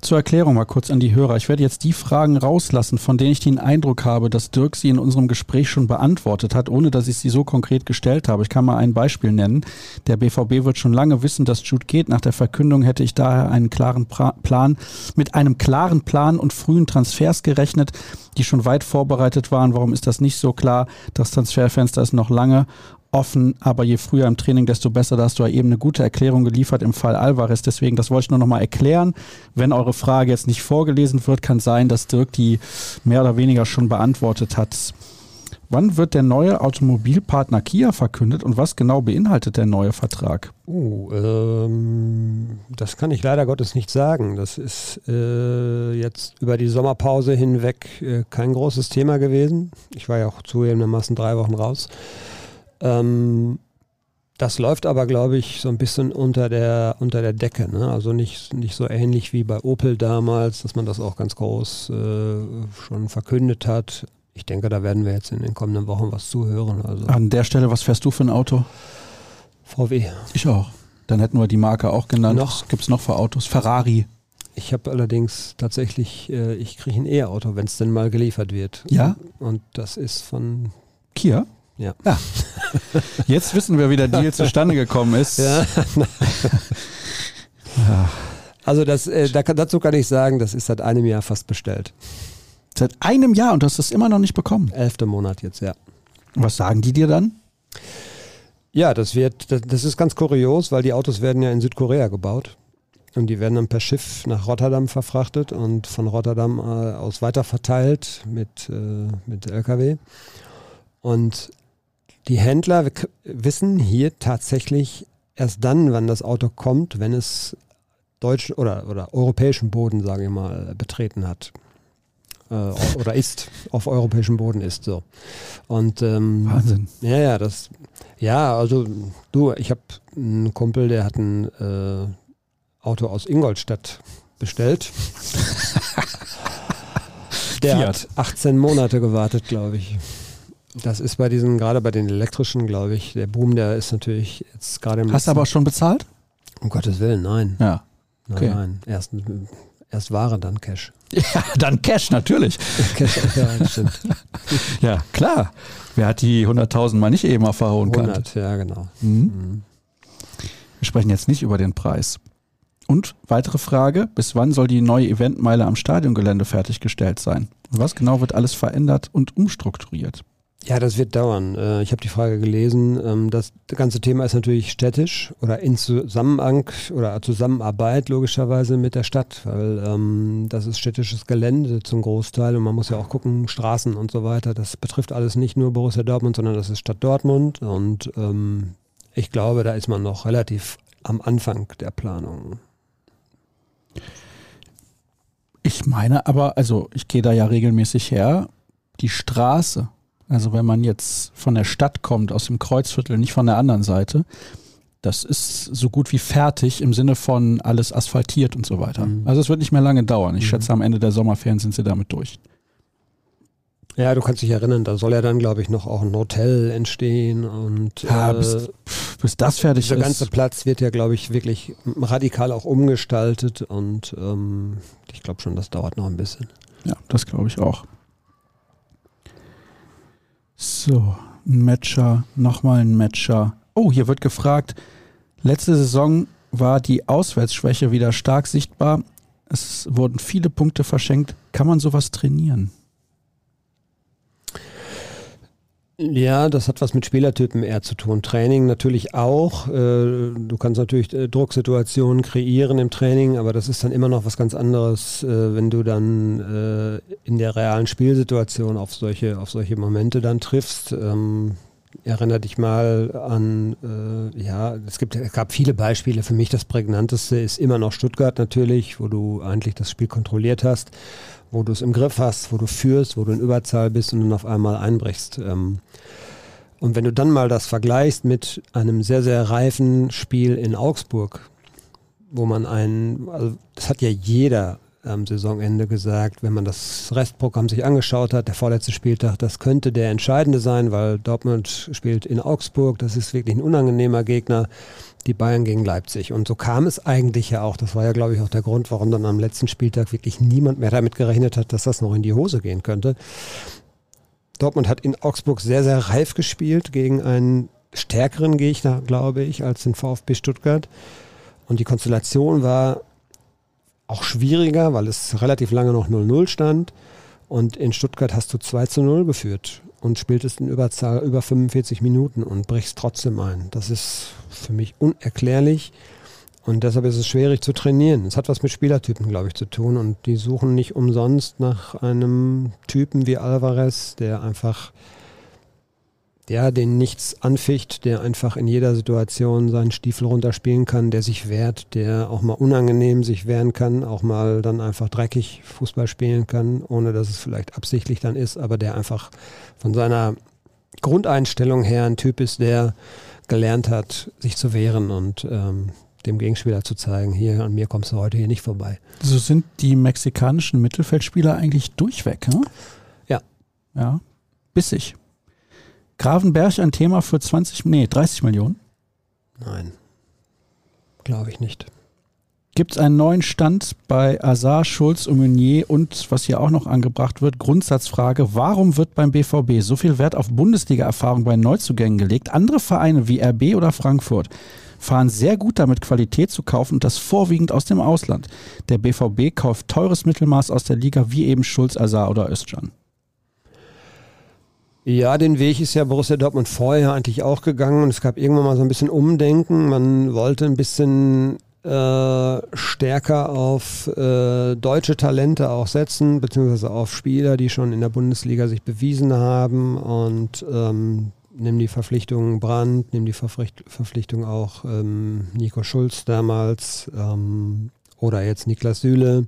Zur Erklärung mal kurz an die Hörer. Ich werde jetzt die Fragen rauslassen, von denen ich den Eindruck habe, dass Dirk sie in unserem Gespräch schon beantwortet hat, ohne dass ich sie so konkret gestellt habe. Ich kann mal ein Beispiel nennen. Der BVB wird schon lange wissen, dass Jude geht. Nach der Verkündung hätte ich daher einen klaren pra Plan, mit einem klaren Plan und frühen Transfers gerechnet, die schon weit vorbereitet waren. Warum ist das nicht so klar? Das Transferfenster ist noch lange offen, aber je früher im Training, desto besser. Da hast du ja eben eine gute Erklärung geliefert im Fall Alvarez. Deswegen, das wollte ich nur nochmal erklären. Wenn eure Frage jetzt nicht vorgelesen wird, kann sein, dass Dirk die mehr oder weniger schon beantwortet hat. Wann wird der neue Automobilpartner Kia verkündet und was genau beinhaltet der neue Vertrag? Uh, ähm, das kann ich leider Gottes nicht sagen. Das ist äh, jetzt über die Sommerpause hinweg äh, kein großes Thema gewesen. Ich war ja auch zugegebenermaßen drei Wochen raus. Ähm, das läuft aber, glaube ich, so ein bisschen unter der, unter der Decke. Ne? Also nicht, nicht so ähnlich wie bei Opel damals, dass man das auch ganz groß äh, schon verkündet hat. Ich denke, da werden wir jetzt in den kommenden Wochen was zuhören. Also An der Stelle, was fährst du für ein Auto? VW. Ich auch. Dann hätten wir die Marke auch genannt. Noch gibt es noch für Autos? Ferrari. Ich habe allerdings tatsächlich, äh, ich kriege ein E-Auto, wenn es denn mal geliefert wird. Ja. Und das ist von Kia. Ja. ja. Jetzt wissen wir, wie der Deal zustande gekommen ist. Ja. Also das, äh, da, dazu kann ich sagen, das ist seit einem Jahr fast bestellt. Seit einem Jahr und du hast es immer noch nicht bekommen? Elfter Monat jetzt, ja. Was sagen die dir dann? Ja, das wird, das, das ist ganz kurios, weil die Autos werden ja in Südkorea gebaut. Und die werden dann per Schiff nach Rotterdam verfrachtet und von Rotterdam äh, aus weiterverteilt mit, äh, mit LKW. Und die Händler wissen hier tatsächlich erst dann, wann das Auto kommt, wenn es deutschen oder, oder europäischen Boden, sage ich mal, betreten hat. Äh, oder ist, auf europäischem Boden ist so. Und ähm, Wahnsinn. Ja, ja, das, ja, also du, ich habe ein Kumpel, der hat ein äh, Auto aus Ingolstadt bestellt. der Fiat. hat 18 Monate gewartet, glaube ich. Das ist bei diesen, gerade bei den elektrischen, glaube ich, der Boom, der ist natürlich jetzt gerade im Hast du aber schon bezahlt? Um Gottes Willen, nein. Ja. Nein, Okay. nein. Erst, erst Ware, dann Cash. Ja, dann Cash, natürlich. Cash, ja, stimmt. Ja, klar. Wer hat die 100.000 mal nicht eben auf der hohen Kante? 100, ja, genau. Mhm. Mhm. Wir sprechen jetzt nicht über den Preis. Und weitere Frage, bis wann soll die neue Eventmeile am Stadiongelände fertiggestellt sein? Und was genau wird alles verändert und umstrukturiert? Ja, das wird dauern. Äh, Ich habe die Frage gelesen. Ähm, Das ganze Thema ist natürlich städtisch oder in Zusammenhang oder Zusammenarbeit logischerweise mit der Stadt, weil ähm, das ist städtisches Gelände zum Großteil und man muss ja auch gucken, Straßen und so weiter. Das betrifft alles nicht nur Borussia Dortmund, sondern das ist Stadt Dortmund und ähm, ich glaube, da ist man noch relativ am Anfang der Planung. Ich meine aber, also ich gehe da ja regelmäßig her, die Straße, also wenn man jetzt von der Stadt kommt, aus dem Kreuzviertel, nicht von der anderen Seite, das ist so gut wie fertig im Sinne von alles asphaltiert und so weiter. Mhm. Also es wird nicht mehr lange dauern. Ich Mhm. schätze, am Ende der Sommerferien sind sie damit durch. Ja, du kannst dich erinnern, da soll ja dann, glaube ich, noch auch ein Hotel entstehen und Ja, äh, bis, bis das fertig ist. ganze Platz wird ja, glaube ich, wirklich radikal auch umgestaltet und ähm, ich glaube schon, das dauert noch ein bisschen. Ja, das glaube ich auch. So, ein Matcher, nochmal ein Matcher. Oh, hier wird gefragt, letzte Saison war die Auswärtsschwäche wieder stark sichtbar. Es wurden viele Punkte verschenkt. Kann man sowas trainieren? Ja, das hat was mit Spielertypen eher zu tun. Training natürlich auch. Äh, Du kannst natürlich äh, Drucksituationen kreieren im Training, aber das ist dann immer noch was ganz anderes, äh, wenn du dann in der realen Spielsituation auf solche, auf solche Momente dann triffst. Ähm, Erinnere dich mal an, ja, es, gibt, es gab viele Beispiele. Für mich das prägnanteste ist immer noch Stuttgart natürlich, wo du eigentlich das Spiel kontrolliert hast, wo du es im Griff hast, wo du führst, wo du in Überzahl bist und dann auf einmal einbrichst. Ähm, und wenn du dann mal das vergleichst mit einem sehr, sehr reifen Spiel in Augsburg, wo man einen, also das hat ja jeder am Saisonende gesagt, wenn man das Restprogramm sich angeschaut hat, der vorletzte Spieltag, das könnte der entscheidende sein, weil Dortmund spielt in Augsburg, das ist wirklich ein unangenehmer Gegner, die Bayern gegen Leipzig. Und so kam es eigentlich ja auch. Das war ja, glaube ich, auch der Grund, warum dann am letzten Spieltag wirklich niemand mehr damit gerechnet hat, dass das noch in die Hose gehen könnte. Dortmund hat in Augsburg sehr, sehr reif gespielt gegen einen stärkeren Gegner, glaube ich, als den VfB Stuttgart. Und die Konstellation war auch schwieriger, weil es relativ lange noch 0-0 stand. Und in Stuttgart hast du 2 zu 0 geführt und spieltest in Überzahl über 45 Minuten und brichst trotzdem ein. Das ist für mich unerklärlich. Und deshalb ist es schwierig zu trainieren. Es hat was mit Spielertypen, glaube ich, zu tun. Und die suchen nicht umsonst nach einem Typen wie Alvarez, der einfach, ja, den nichts anficht, der einfach in jeder Situation seinen Stiefel runterspielen kann, der sich wehrt, der auch mal unangenehm sich wehren kann, auch mal dann einfach dreckig Fußball spielen kann, ohne dass es vielleicht absichtlich dann ist, aber der einfach von seiner Grundeinstellung her ein Typ ist, der gelernt hat, sich zu wehren und ähm, dem Gegenspieler zu zeigen, hier an mir kommst du heute hier nicht vorbei. So sind die mexikanischen Mittelfeldspieler eigentlich durchweg, ne? Ja. Ja. Bissig. Gravenberg ein Thema für 20, nee, 30 Millionen. Nein, glaube ich nicht. Gibt es einen neuen Stand bei Azar, Schulz und Meunier und was hier auch noch angebracht wird, Grundsatzfrage, warum wird beim BVB so viel Wert auf Bundesliga-Erfahrung bei Neuzugängen gelegt? Andere Vereine wie RB oder Frankfurt fahren sehr gut damit, Qualität zu kaufen und das vorwiegend aus dem Ausland. Der BVB kauft teures Mittelmaß aus der Liga wie eben Schulz, Azar oder Özcan. Ja, den Weg ist ja Borussia Dortmund vorher eigentlich auch gegangen und es gab irgendwann mal so ein bisschen Umdenken. Man wollte ein bisschen äh, stärker auf äh, deutsche Talente auch setzen, beziehungsweise auf Spieler, die schon in der Bundesliga sich bewiesen haben und ähm, nimm die Verpflichtung Brandt, nimm die Verpflicht Verpflichtung auch ähm, Nico Schulz damals ähm, oder jetzt Niklas Süle.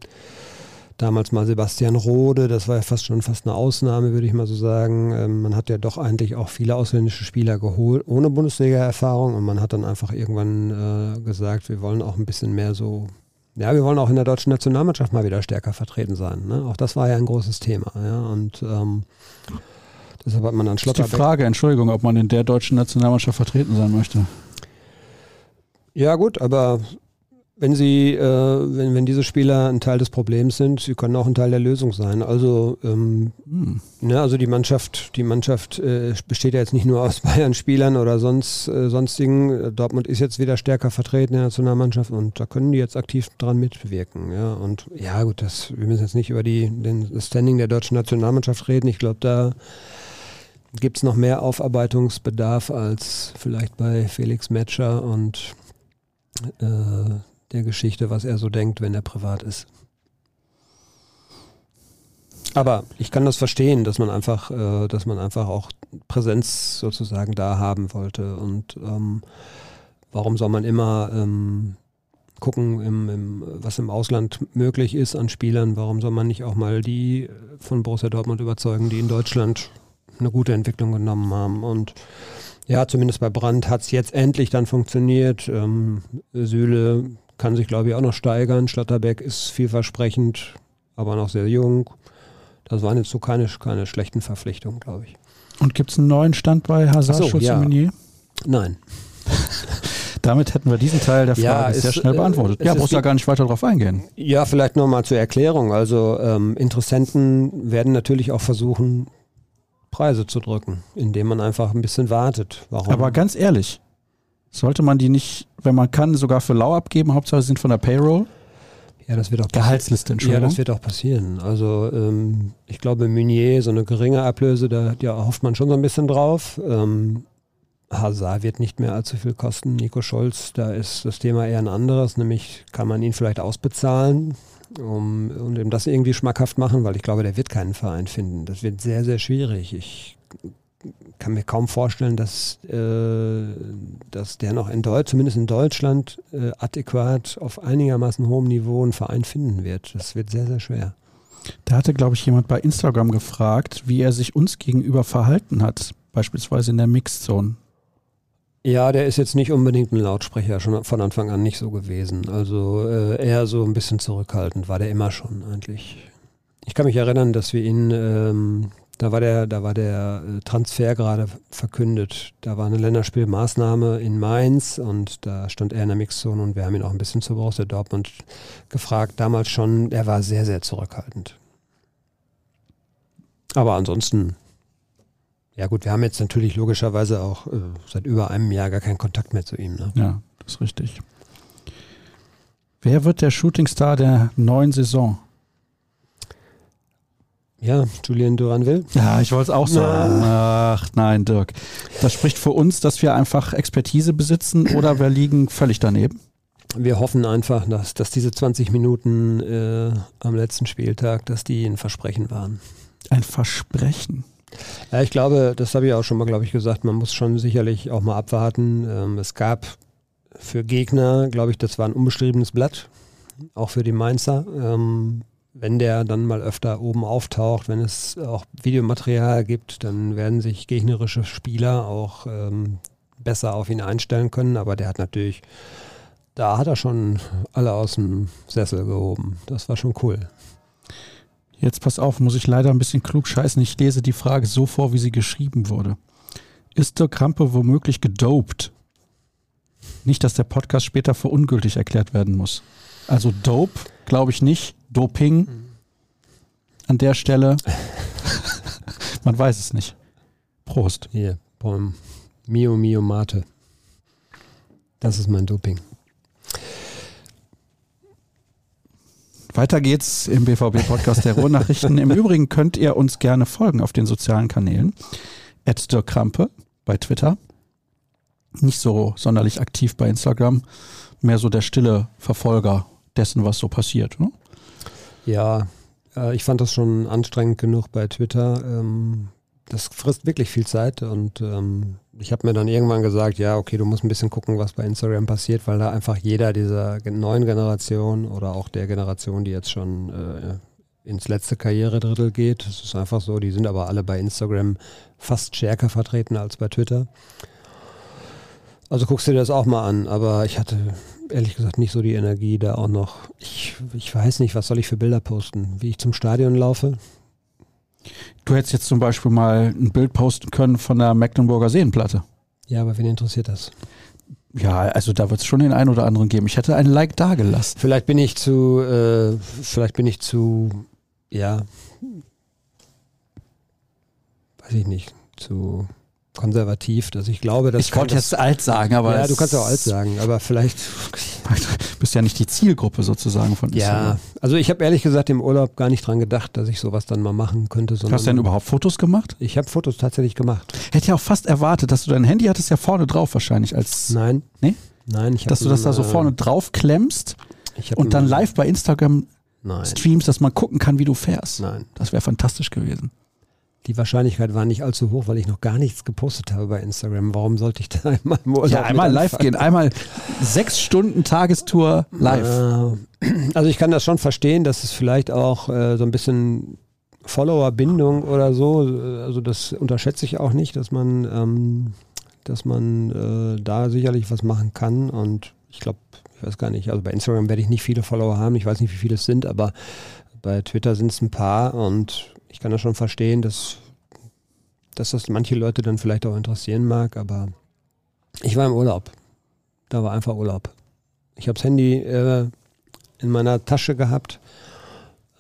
Damals mal Sebastian Rode, das war ja fast schon fast eine Ausnahme, würde ich mal so sagen. Ähm, man hat ja doch eigentlich auch viele ausländische Spieler geholt, ohne Bundesliga-Erfahrung und man hat dann einfach irgendwann äh, gesagt, wir wollen auch ein bisschen mehr so, ja, wir wollen auch in der deutschen Nationalmannschaft mal wieder stärker vertreten sein. Ne? Auch das war ja ein großes Thema. Ja? Und ähm, deshalb hat man dann Schlotterbeck. Das ist die Frage, Entschuldigung, ob man in der deutschen Nationalmannschaft vertreten sein möchte. Ja gut, aber wenn sie, äh, wenn, wenn diese Spieler ein Teil des Problems sind, sie können auch ein Teil der Lösung sein. Also, ähm, hm. ne, also die Mannschaft, die Mannschaft äh, besteht ja jetzt nicht nur aus Bayern-Spielern oder sonst äh, sonstigen. Dortmund ist jetzt wieder stärker vertreten in der Nationalmannschaft und da können die jetzt aktiv dran mitwirken. Ja, und ja gut, das, wir müssen jetzt nicht über die, den, das Standing der deutschen Nationalmannschaft reden. Ich glaube, da gibt es noch mehr Aufarbeitungsbedarf als vielleicht bei Felix Metscher und äh, der Geschichte, was er so denkt, wenn er privat ist. Aber ich kann das verstehen, dass man einfach, äh, dass man einfach auch Präsenz sozusagen da haben wollte. Und ähm, warum soll man immer ähm, gucken, im, im, was im Ausland möglich ist an Spielern? Warum soll man nicht auch mal die von Borussia Dortmund überzeugen, die in Deutschland eine gute Entwicklung genommen haben? Und ja, zumindest bei Brandt hat es jetzt endlich dann funktioniert. Ähm, Süle kann sich, glaube ich, auch noch steigern. Schlotterbeck ist vielversprechend, aber noch sehr jung. Das waren jetzt so keine, keine schlechten Verpflichtungen, glaube ich. Und gibt es einen neuen Stand bei Hazard, so, ja. Nein. Damit hätten wir diesen Teil der Frage ja, sehr schnell äh, beantwortet. ja, muss da gar nicht weiter drauf eingehen. Ja, vielleicht nochmal zur Erklärung. Also ähm, Interessenten werden natürlich auch versuchen, Preise zu drücken, indem man einfach ein bisschen wartet. Warum? Aber ganz ehrlich, sollte man die nicht, wenn man kann, sogar für lau abgeben? Hauptsache sind von der Payroll? Ja, das wird auch Gehaltsliste, Entschuldigung. Ja, das wird auch passieren. Also ähm, ich glaube, Meunier, so eine geringe Ablöse, da, da hofft man schon so ein bisschen drauf. Ähm, Hazard wird nicht mehr allzu viel kosten. Nico Scholz, da ist das Thema eher ein anderes, nämlich kann man ihn vielleicht ausbezahlen um, und ihm das irgendwie schmackhaft machen, weil ich glaube, der wird keinen Verein finden. Das wird sehr, sehr schwierig. Ich kann mir kaum vorstellen, dass, äh, dass der noch in Deutschland, zumindest in Deutschland, äh, adäquat auf einigermaßen hohem Niveau einen Verein finden wird. Das wird sehr, sehr schwer. Da hatte, glaube ich, jemand bei Instagram gefragt, wie er sich uns gegenüber verhalten hat, beispielsweise in der Mixzone. Ja, der ist jetzt nicht unbedingt ein Lautsprecher, schon von Anfang an nicht so gewesen. Also äh, eher so ein bisschen zurückhaltend war der immer schon eigentlich. Ich kann mich erinnern, dass wir ihn ähm, da war der, da war der äh, Transfer gerade verkündet. Da war eine Länderspielmaßnahme in Mainz und da stand er in der Mixzone und wir haben ihn auch ein bisschen zu Borussia Dortmund gefragt. Damals schon, er war sehr, sehr zurückhaltend. Aber ansonsten, ja gut, wir haben jetzt natürlich logischerweise auch äh, seit über einem Jahr gar keinen Kontakt mehr zu ihm. Ne? Ja, das ist richtig. Wer wird der Shootingstar der neuen Saison? Ja, Julian Duranville. Ja, ich wollte es auch sagen. Ach nein, Dirk. Das spricht für uns, dass wir einfach Expertise besitzen oder wir liegen völlig daneben? Wir hoffen einfach, dass, dass diese 20 Minuten äh, am letzten Spieltag, dass die ein Versprechen waren. Ein Versprechen? Ja, ich glaube, das habe ich auch schon mal, glaube ich, gesagt, man muss schon sicherlich auch mal abwarten. Ähm, es gab für Gegner, glaube ich, das war ein unbeschriebenes Blatt, auch für die Mainzer. Ähm, wenn der dann mal öfter oben auftaucht, wenn es auch Videomaterial gibt, dann werden sich gegnerische Spieler auch ähm, besser auf ihn einstellen können. Aber der hat natürlich, da hat er schon alle aus dem Sessel gehoben. Das war schon cool. Jetzt pass auf, muss ich leider ein bisschen klug scheißen. Ich lese die Frage so vor, wie sie geschrieben wurde. Ist der Krampe womöglich gedopt? Nicht, dass der Podcast später für ungültig erklärt werden muss. Also Dope, glaube ich nicht. Doping an der Stelle. Man weiß es nicht. Prost. Hier, beim Mio Mio Mate. Das ist mein Doping. Weiter geht's im BVB-Podcast der Ruhrnachrichten. Im Übrigen könnt ihr uns gerne folgen auf den sozialen Kanälen. Ed Dirk Krampe bei Twitter. Nicht so sonderlich aktiv bei Instagram. Mehr so der stille Verfolger dessen, was so passiert. Ne? Ja, äh, ich fand das schon anstrengend genug bei Twitter. Ähm, das frisst wirklich viel Zeit und ähm, ich habe mir dann irgendwann gesagt, ja, okay, du musst ein bisschen gucken, was bei Instagram passiert, weil da einfach jeder dieser neuen Generation oder auch der Generation, die jetzt schon äh, ins letzte Karrieredrittel geht. Das ist einfach so. Die sind aber alle bei Instagram fast stärker vertreten als bei Twitter. Also guckst du dir das auch mal an, aber ich hatte ehrlich gesagt nicht so die Energie da auch noch. Ich, ich weiß nicht, was soll ich für Bilder posten? Wie ich zum Stadion laufe? Du hättest jetzt zum Beispiel mal ein Bild posten können von der Mecklenburger Seenplatte. Ja, aber wen interessiert das? Ja, also da wird es schon den einen oder anderen geben. Ich hätte ein Like da gelassen. Vielleicht bin ich zu, äh, vielleicht bin ich zu, ja, weiß ich nicht, zu konservativ, dass ich glaube, dass ich wollte jetzt alt sagen, aber ja, du kannst auch alt sagen, aber vielleicht du bist ja nicht die Zielgruppe sozusagen von Ja, also ich habe ehrlich gesagt im Urlaub gar nicht dran gedacht, dass ich sowas dann mal machen könnte. Hast du denn überhaupt Fotos gemacht? Ich habe Fotos tatsächlich gemacht. Hätte ja auch fast erwartet, dass du dein Handy hattest ja vorne drauf wahrscheinlich als Nein. Nee? Nein, ich Dass du das da so vorne drauf klemmst und dann live bei Instagram Nein. streamst, dass man gucken kann, wie du fährst. Nein. Das wäre fantastisch gewesen. Die Wahrscheinlichkeit war nicht allzu hoch, weil ich noch gar nichts gepostet habe bei Instagram. Warum sollte ich da einmal im Urlaub Ja, einmal live gehen, einmal sechs Stunden Tagestour live. Äh, also ich kann das schon verstehen, dass es vielleicht auch äh, so ein bisschen Follower-Bindung oder so, äh, also das unterschätze ich auch nicht, dass man, ähm, dass man äh, da sicherlich was machen kann und ich glaube, ich weiß gar nicht, also bei Instagram werde ich nicht viele Follower haben, ich weiß nicht, wie viele es sind, aber bei Twitter sind es ein paar und ich kann das schon verstehen, dass, dass das manche Leute dann vielleicht auch interessieren mag, aber ich war im Urlaub. Da war einfach Urlaub. Ich habe das Handy äh, in meiner Tasche gehabt,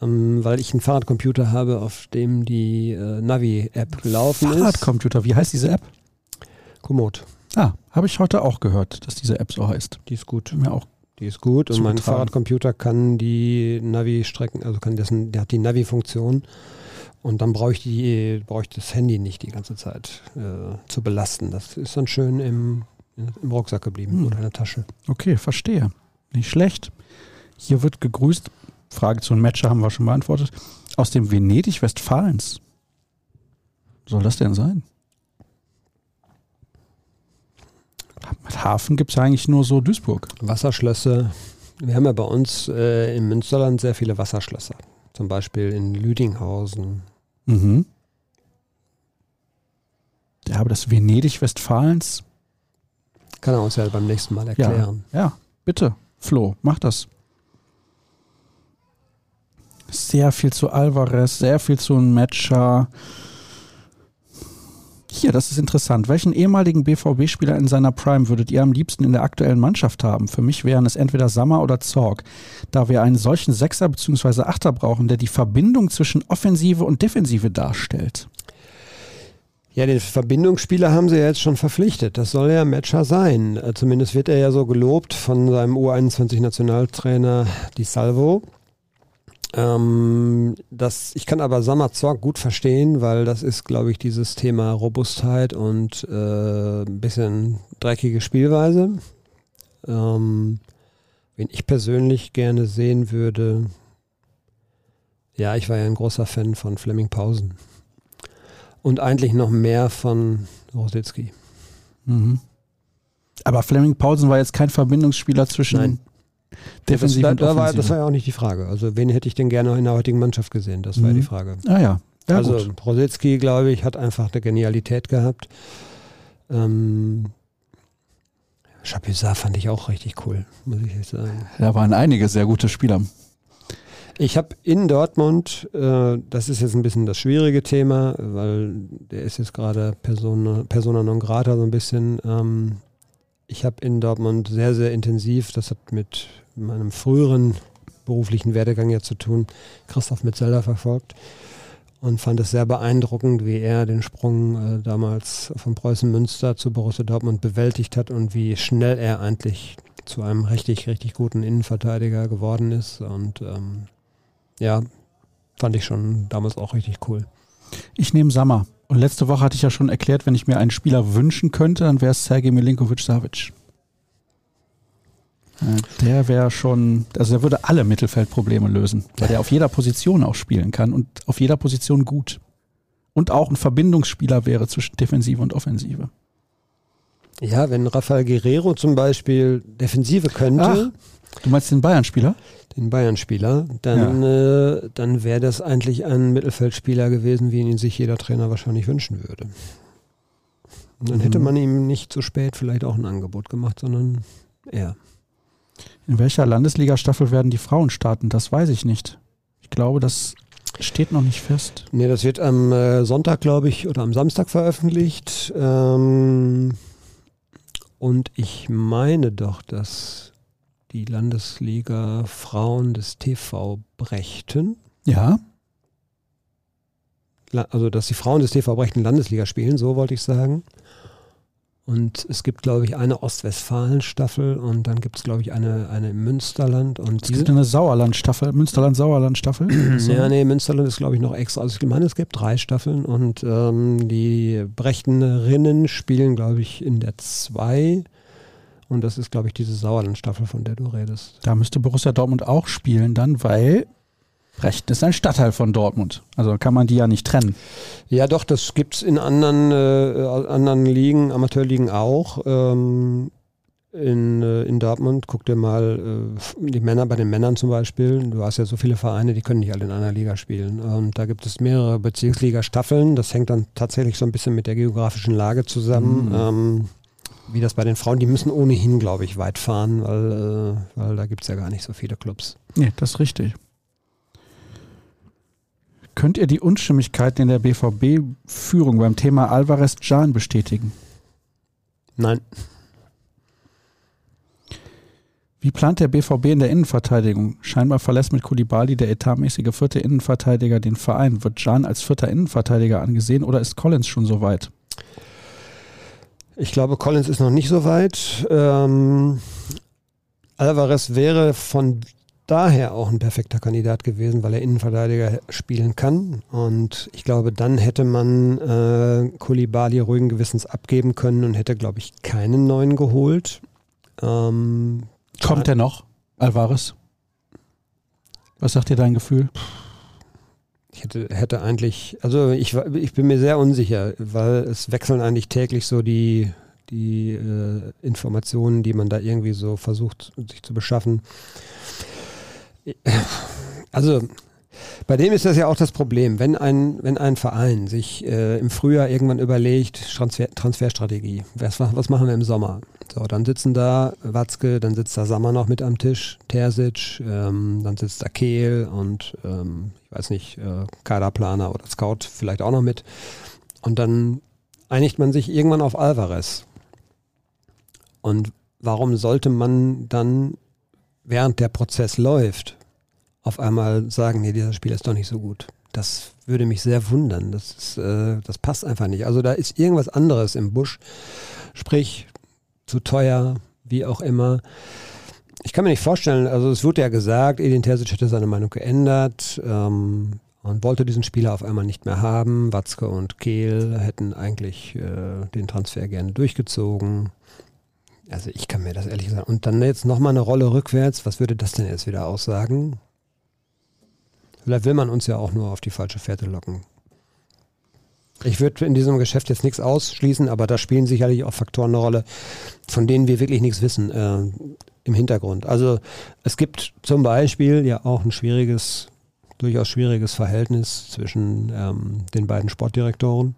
ähm, weil ich einen Fahrradcomputer habe, auf dem die äh, Navi-App laufen Fahrradcomputer, ist. Fahrradcomputer, wie heißt diese App? Komoot. Ah, habe ich heute auch gehört, dass diese App so heißt. Die ist gut. Mir auch die ist gut und mein Fahrradcomputer kann die Navi-Strecken, also kann dessen, der hat die Navi-Funktion und dann brauche ich, die, brauche ich das Handy nicht die ganze Zeit äh, zu belasten. Das ist dann schön im, im Rucksack geblieben hm. oder in der Tasche. Okay, verstehe. Nicht schlecht. Hier wird gegrüßt. Frage zu einem Matcher haben wir schon beantwortet. Aus dem Venedig Westfalens. Soll das denn sein? Mit Hafen gibt es eigentlich nur so Duisburg. Wasserschlösser. Wir haben ja bei uns äh, im Münsterland sehr viele Wasserschlösser. Zum Beispiel in Lüdinghausen. Mhm. Ja, aber das Venedig Westfalens. Kann er uns ja beim nächsten Mal erklären. Ja, ja bitte. Flo, mach das. Sehr viel zu Alvarez, sehr viel zu Matcher. Hier, das ist interessant. Welchen ehemaligen BVB-Spieler in seiner Prime würdet ihr am liebsten in der aktuellen Mannschaft haben? Für mich wären es entweder Sammer oder Zorg, da wir einen solchen Sechser bzw. Achter brauchen, der die Verbindung zwischen Offensive und Defensive darstellt. Ja, den Verbindungsspieler haben sie ja jetzt schon verpflichtet. Das soll ja Matcher sein. Äh, zumindest wird er ja so gelobt von seinem U21-Nationaltrainer Di Salvo. Ähm, das, ich kann aber Samazorg gut verstehen, weil das ist, glaube ich, dieses Thema Robustheit und äh, ein bisschen dreckige Spielweise. Ähm, wen ich persönlich gerne sehen würde, ja, ich war ja ein großer Fan von Fleming Pausen. Und eigentlich noch mehr von Rositzky. Mhm. Aber Fleming Pausen war jetzt kein Verbindungsspieler zwischen Nein. Defensiv das, und da war, das war ja auch nicht die Frage. Also wen hätte ich denn gerne in der heutigen Mannschaft gesehen? Das war mhm. die Frage. Ah ja. ja also Rositzky, glaube ich, hat einfach eine Genialität gehabt. Ähm, Chapuisat fand ich auch richtig cool, muss ich jetzt sagen. Da waren einige sehr gute Spieler. Ich habe in Dortmund, äh, das ist jetzt ein bisschen das schwierige Thema, weil der ist jetzt gerade Persona, Persona non grata so ein bisschen. Ähm, ich habe in Dortmund sehr, sehr intensiv, das hat mit meinem früheren beruflichen Werdegang ja zu tun, Christoph Metzeler verfolgt und fand es sehr beeindruckend, wie er den Sprung äh, damals von Preußen Münster zu Borussia Dortmund bewältigt hat und wie schnell er eigentlich zu einem richtig, richtig guten Innenverteidiger geworden ist. Und ähm, ja, fand ich schon damals auch richtig cool. Ich nehme Sammer. Und letzte Woche hatte ich ja schon erklärt, wenn ich mir einen Spieler wünschen könnte, dann wäre es Sergej Milinkovic-Savic. Der wäre schon, also der würde alle Mittelfeldprobleme lösen, weil der auf jeder Position auch spielen kann und auf jeder Position gut. Und auch ein Verbindungsspieler wäre zwischen Defensive und Offensive. Ja, wenn Rafael Guerrero zum Beispiel Defensive könnte, Du meinst den Bayern-Spieler? den Bayern-Spieler, dann, äh, dann wäre das eigentlich ein Mittelfeldspieler gewesen, wie ihn sich jeder Trainer wahrscheinlich wünschen würde. Und dann hätte Mhm. man ihm nicht zu spät vielleicht auch ein Angebot gemacht, sondern er. In welcher Landesliga-Staffel werden die Frauen starten? Das weiß ich nicht. Ich glaube, das steht noch nicht fest. Nee, das wird am äh, Sonntag, glaube ich, oder am Samstag veröffentlicht. Ähm, und ich meine doch, dass die Landesliga Frauen des TV Brechten, Ja, also dass die Frauen des TV Brechten Landesliga spielen, so wollte ich sagen. Und es gibt, glaube ich, eine Ostwestfalen-Staffel und dann gibt es, glaube ich, eine, eine im Münsterland. Und es gibt eine Sauerland-Staffel, Münsterland-Sauerland-Staffel. Ja, nee, Münsterland ist, glaube ich, noch extra. Also ich meine, es gibt drei Staffeln und ähm, die Brechtenerinnen spielen, glaube ich, in der zwei. Und das ist, glaube ich, diese Sauerland-Staffel, von der du redest. Da müsste Borussia Dortmund auch spielen dann, weil Brechten ist ein Stadtteil von Dortmund. Also kann man die ja nicht trennen. Ja, doch, das gibt es in anderen, äh, anderen Ligen, Amateurligen auch. Ähm, in, äh, in Dortmund, guck dir mal äh, die Männer bei den Männern zum Beispiel. Du hast ja so viele Vereine, die können nicht alle in einer Liga spielen. Und da gibt es mehrere Bezirksliga-Staffeln. Das hängt dann tatsächlich so ein bisschen mit der geografischen Lage zusammen. Mhm. Ähm, wie das bei den Frauen, die müssen ohnehin, glaube ich, weit fahren, weil, äh, weil da gibt es ja gar nicht so viele Clubs. Nee, das ist richtig. Könnt ihr die Unstimmigkeiten in der BVB-Führung beim Thema Alvarez Can bestätigen? Nein. Wie plant der BVB in der Innenverteidigung? Scheinbar verlässt mit Kulibali der etatmäßige vierte Innenverteidiger den Verein. Wird Can als vierter Innenverteidiger angesehen oder ist Collins schon so weit? Ich glaube, Collins ist noch nicht so weit. Ähm, Alvarez wäre von daher auch ein perfekter Kandidat gewesen, weil er Innenverteidiger spielen kann. Und ich glaube, dann hätte man äh, Koulibaly ruhigen Gewissens abgeben können und hätte, glaube ich, keinen neuen geholt. Ähm, Kommt er noch, Alvarez? Was sagt dir dein Gefühl? Ich hätte, hätte eigentlich, also ich, ich bin mir sehr unsicher, weil es wechseln eigentlich täglich so die, die äh, Informationen, die man da irgendwie so versucht, sich zu beschaffen. Also bei dem ist das ja auch das Problem, wenn ein, wenn ein Verein sich äh, im Frühjahr irgendwann überlegt, Transfer, Transferstrategie, was, was machen wir im Sommer? So, dann sitzen da Watzke, dann sitzt da Sammer noch mit am Tisch, Terzic, ähm, dann sitzt da Kehl und ähm, ich weiß nicht, äh, Kaderplaner oder Scout vielleicht auch noch mit. Und dann einigt man sich irgendwann auf Alvarez. Und warum sollte man dann, während der Prozess läuft, auf einmal sagen, nee, dieser Spieler ist doch nicht so gut? Das würde mich sehr wundern. Das, ist, äh, das passt einfach nicht. Also da ist irgendwas anderes im Busch. Sprich, zu teuer, wie auch immer. Ich kann mir nicht vorstellen, also es wurde ja gesagt, Edin Terzic hätte seine Meinung geändert ähm, und wollte diesen Spieler auf einmal nicht mehr haben. Watzke und Kehl hätten eigentlich äh, den Transfer gerne durchgezogen. Also ich kann mir das ehrlich sagen. Und dann jetzt nochmal eine Rolle rückwärts, was würde das denn jetzt wieder aussagen? Vielleicht will man uns ja auch nur auf die falsche Fährte locken. Ich würde in diesem Geschäft jetzt nichts ausschließen, aber da spielen sicherlich auch Faktoren eine Rolle, von denen wir wirklich nichts wissen äh, im Hintergrund. Also es gibt zum Beispiel ja auch ein schwieriges, durchaus schwieriges Verhältnis zwischen ähm, den beiden Sportdirektoren,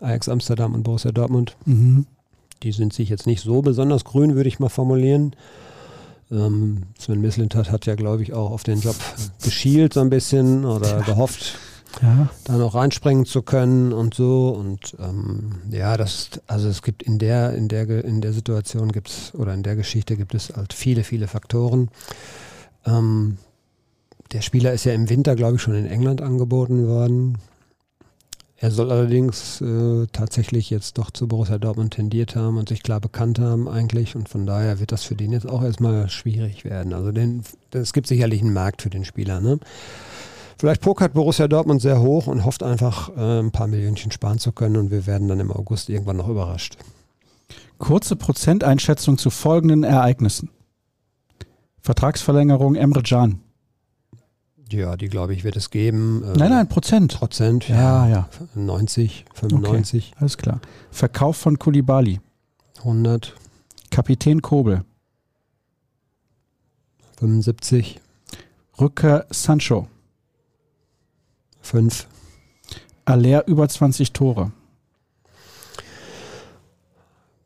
Ajax Amsterdam und Borussia Dortmund. Mhm. Die sind sich jetzt nicht so besonders grün, würde ich mal formulieren. Ähm, Sven Mislintat hat ja, glaube ich, auch auf den Job geschielt so ein bisschen oder gehofft, Ja. da noch reinspringen zu können und so. Und ähm, ja, das, also es gibt in der, in der, in der Situation gibt es, oder in der Geschichte gibt es halt viele, viele Faktoren. Ähm, der Spieler ist ja im Winter, glaube ich, schon in England angeboten worden. Er soll allerdings äh, tatsächlich jetzt doch zu Borussia Dortmund tendiert haben und sich klar bekannt haben eigentlich. Und von daher wird das für den jetzt auch erstmal schwierig werden. Also es gibt sicherlich einen Markt für den Spieler. Ne? Vielleicht pokert Borussia Dortmund sehr hoch und hofft einfach, äh, ein paar Millionchen sparen zu können und wir werden dann im August irgendwann noch überrascht. Kurze Prozenteinschätzung zu folgenden Ereignissen. Vertragsverlängerung Emre Can. Ja, die glaube ich wird es geben. Äh, Nein, nein, Prozent. Prozent, Ja, ja. 90, 95. Alles klar. Verkauf von Kulibali. 100, Kapitän Kobel, 75, Rückkehr Sancho, 5, Aller über 20 Tore,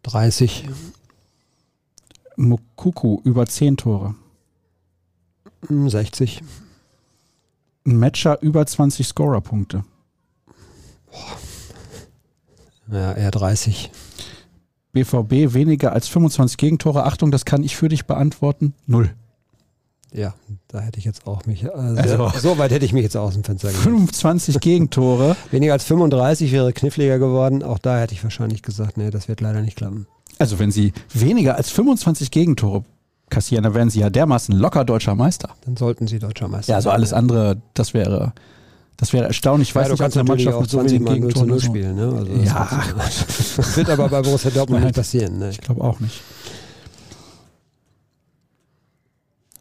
30, Mukuku über 10 Tore, 60, Matcher über 20 Scorerpunkte, ja, eher 30, BVB weniger als 25 Gegentore. Achtung, das kann ich für dich beantworten. Null. Ja, da hätte ich jetzt auch mich, Also- sehr, so weit hätte ich mich jetzt aus dem Fenster gelegt. 25 Gegentore. Weniger als 35 wäre kniffliger geworden. Auch da hätte ich wahrscheinlich gesagt, nee, das wird leider nicht klappen. Also wenn sie weniger als 25 Gegentore kassieren, dann wären sie ja dermaßen locker deutscher Meister. Dann sollten sie deutscher Meister Ja, also alles andere, das wäre, das wäre erstaunlich. Ich weiß ja, du nicht, ob kannst eine Mannschaft auch mit so 20 wenig Mal 0 zu Gegentoren 0 so- spielen. Ne? Also das Ja, das wird aber bei Borussia Dortmund nicht passieren. Ne? Ich glaube auch nicht.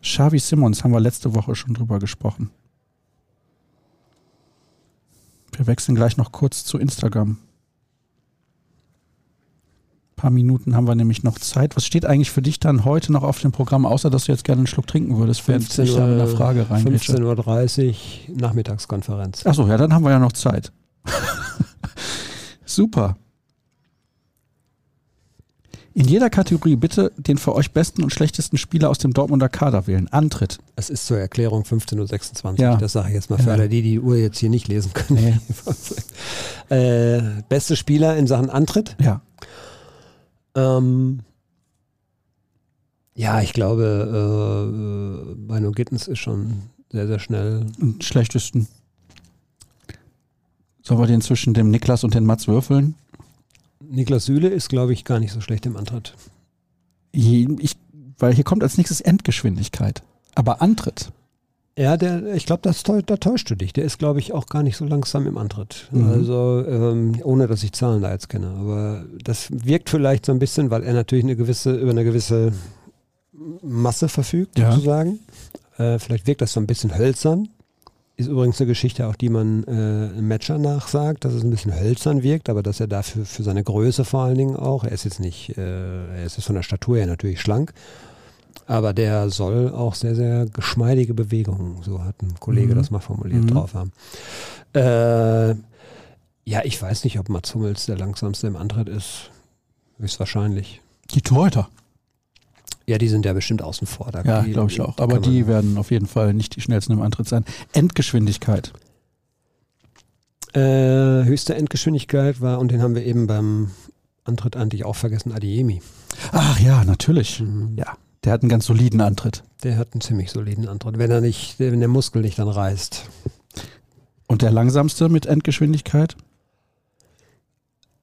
Xavi Simmons haben wir letzte Woche schon drüber gesprochen. Wir wechseln gleich noch kurz zu Instagram. Ein paar Minuten haben wir nämlich noch Zeit. Was steht eigentlich für dich dann heute noch auf dem Programm, außer dass du jetzt gerne einen Schluck trinken würdest, während 15 ich da mit einer Uhr- Frage rein 15.30 Uhr Nachmittagskonferenz. Achso, ja, dann haben wir ja noch Zeit. Super. In jeder Kategorie bitte den für euch besten und schlechtesten Spieler aus dem Dortmunder Kader wählen. Antritt. Es ist zur Erklärung 15.26 Uhr. Ja. Das sage ich jetzt mal für Ja. alle, die die Uhr jetzt hier nicht lesen können. Nee. äh, beste Spieler in Sachen Antritt? Ja. Ähm, ja, ich glaube, äh, Bino Gittens ist schon sehr, sehr schnell. Und schlechtesten. Sollen wir den zwischen dem Niklas und den Mats würfeln? Niklas Süle ist, glaube ich, gar nicht so schlecht im Antritt. Ich, weil hier kommt als nächstes Endgeschwindigkeit. Aber Antritt. Ja, der, ich glaube, da täuscht du dich. Der ist, glaube ich, auch gar nicht so langsam im Antritt. Mhm. Also, ähm, ohne dass ich Zahlen da jetzt kenne. Aber das wirkt vielleicht so ein bisschen, weil er natürlich eine gewisse, über eine gewisse Masse verfügt, Ja. sozusagen. Äh, vielleicht wirkt das so ein bisschen hölzern. Ist übrigens eine Geschichte auch, die man äh, im Matcher nachsagt, dass es ein bisschen hölzern wirkt, aber dass er dafür für seine Größe vor allen Dingen auch, er ist jetzt nicht, äh, er ist jetzt von der Statur her natürlich schlank, aber der soll auch sehr, sehr geschmeidige Bewegungen, so hat ein Kollege Mhm. das mal formuliert, Mhm. drauf haben. Äh, ja, ich weiß nicht, ob Mats Hummels der langsamste im Antritt ist. Höchstwahrscheinlich. Die Torhüter. Ja, die sind ja bestimmt außen vor. Da Ja, glaube ich auch. Aber die werden auf jeden Fall nicht die schnellsten im Antritt sein. Endgeschwindigkeit. Äh, höchste Endgeschwindigkeit war, und den haben wir eben beim Antritt eigentlich auch vergessen, Adiemi. Ach ja, natürlich. Mhm. Ja, der hat einen ganz soliden Antritt. Der hat einen ziemlich soliden Antritt. Wenn er nicht, wenn der Muskel nicht dann reißt. Und der langsamste mit Endgeschwindigkeit?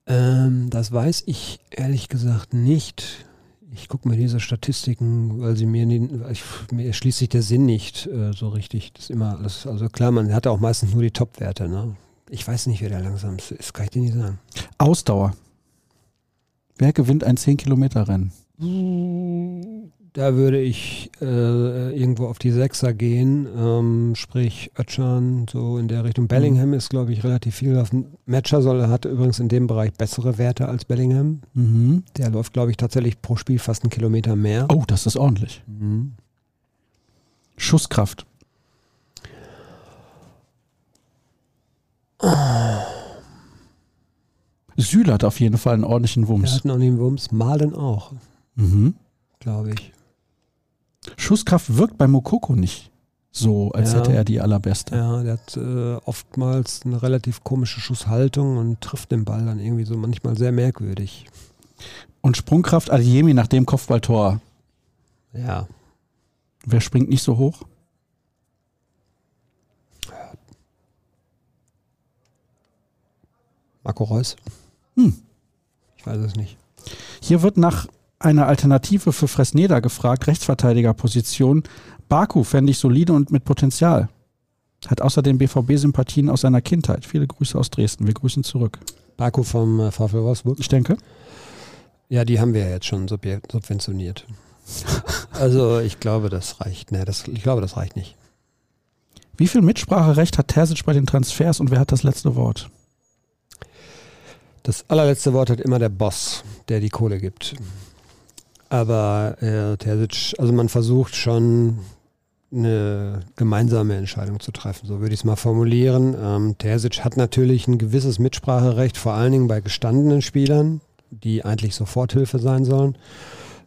Ähm, das weiß ich ehrlich gesagt nicht. Ich gucke mir diese Statistiken, weil sie mir, nie, ich, mir erschließt sich der Sinn nicht äh, so richtig. Das ist immer alles, also klar, man hat auch meistens nur die Top-Werte. Ne? Ich weiß nicht, wer der langsamste ist, kann ich dir nicht sagen. Ausdauer. Wer gewinnt ein 10-Kilometer-Rennen? Da würde ich äh, irgendwo auf die Sechser gehen, ähm, sprich Ötchan, so in der Richtung. Bellingham ist, glaube ich, relativ viel auf dem Matcher soll, hat übrigens in dem Bereich bessere Werte als Bellingham. Mhm. Der läuft, glaube ich, tatsächlich pro Spiel fast einen Kilometer mehr. Oh, das ist ordentlich. Mhm. Schusskraft. Süle hat auf jeden Fall einen ordentlichen Wumms. hat noch den Wumms, Malen auch, Mhm. glaube ich. Schusskraft wirkt bei Mokoko nicht so, als Ja. hätte er die allerbeste. Ja, der hat äh, oftmals eine relativ komische Schusshaltung und trifft den Ball dann irgendwie so manchmal sehr merkwürdig. Und Sprungkraft Adiemi nach dem Kopfballtor. Ja, Wer springt nicht so hoch? Marco Reus? Hm. Ich weiß es nicht. Hier wird nach einer Alternative für Fresneda gefragt, Rechtsverteidigerposition. Baku fände ich solide und mit Potenzial. Hat außerdem BVB-Sympathien aus seiner Kindheit. Viele Grüße aus Dresden. Wir grüßen zurück. Baku vom äh, VfL Wolfsburg? Ich denke. Ja, die haben wir ja jetzt schon subventioniert. also ich glaube, das reicht. Nee, das, ich glaube, das reicht nicht. Wie viel Mitspracherecht hat Terzic bei den Transfers und wer hat das letzte Wort? Das allerletzte Wort hat immer der Boss, der die Kohle gibt. Aber äh, Terzic, also man versucht schon eine gemeinsame Entscheidung zu treffen, so würde ich es mal formulieren. Ähm, Terzic hat natürlich ein gewisses Mitspracherecht, vor allen Dingen bei gestandenen Spielern, die eigentlich Soforthilfe sein sollen.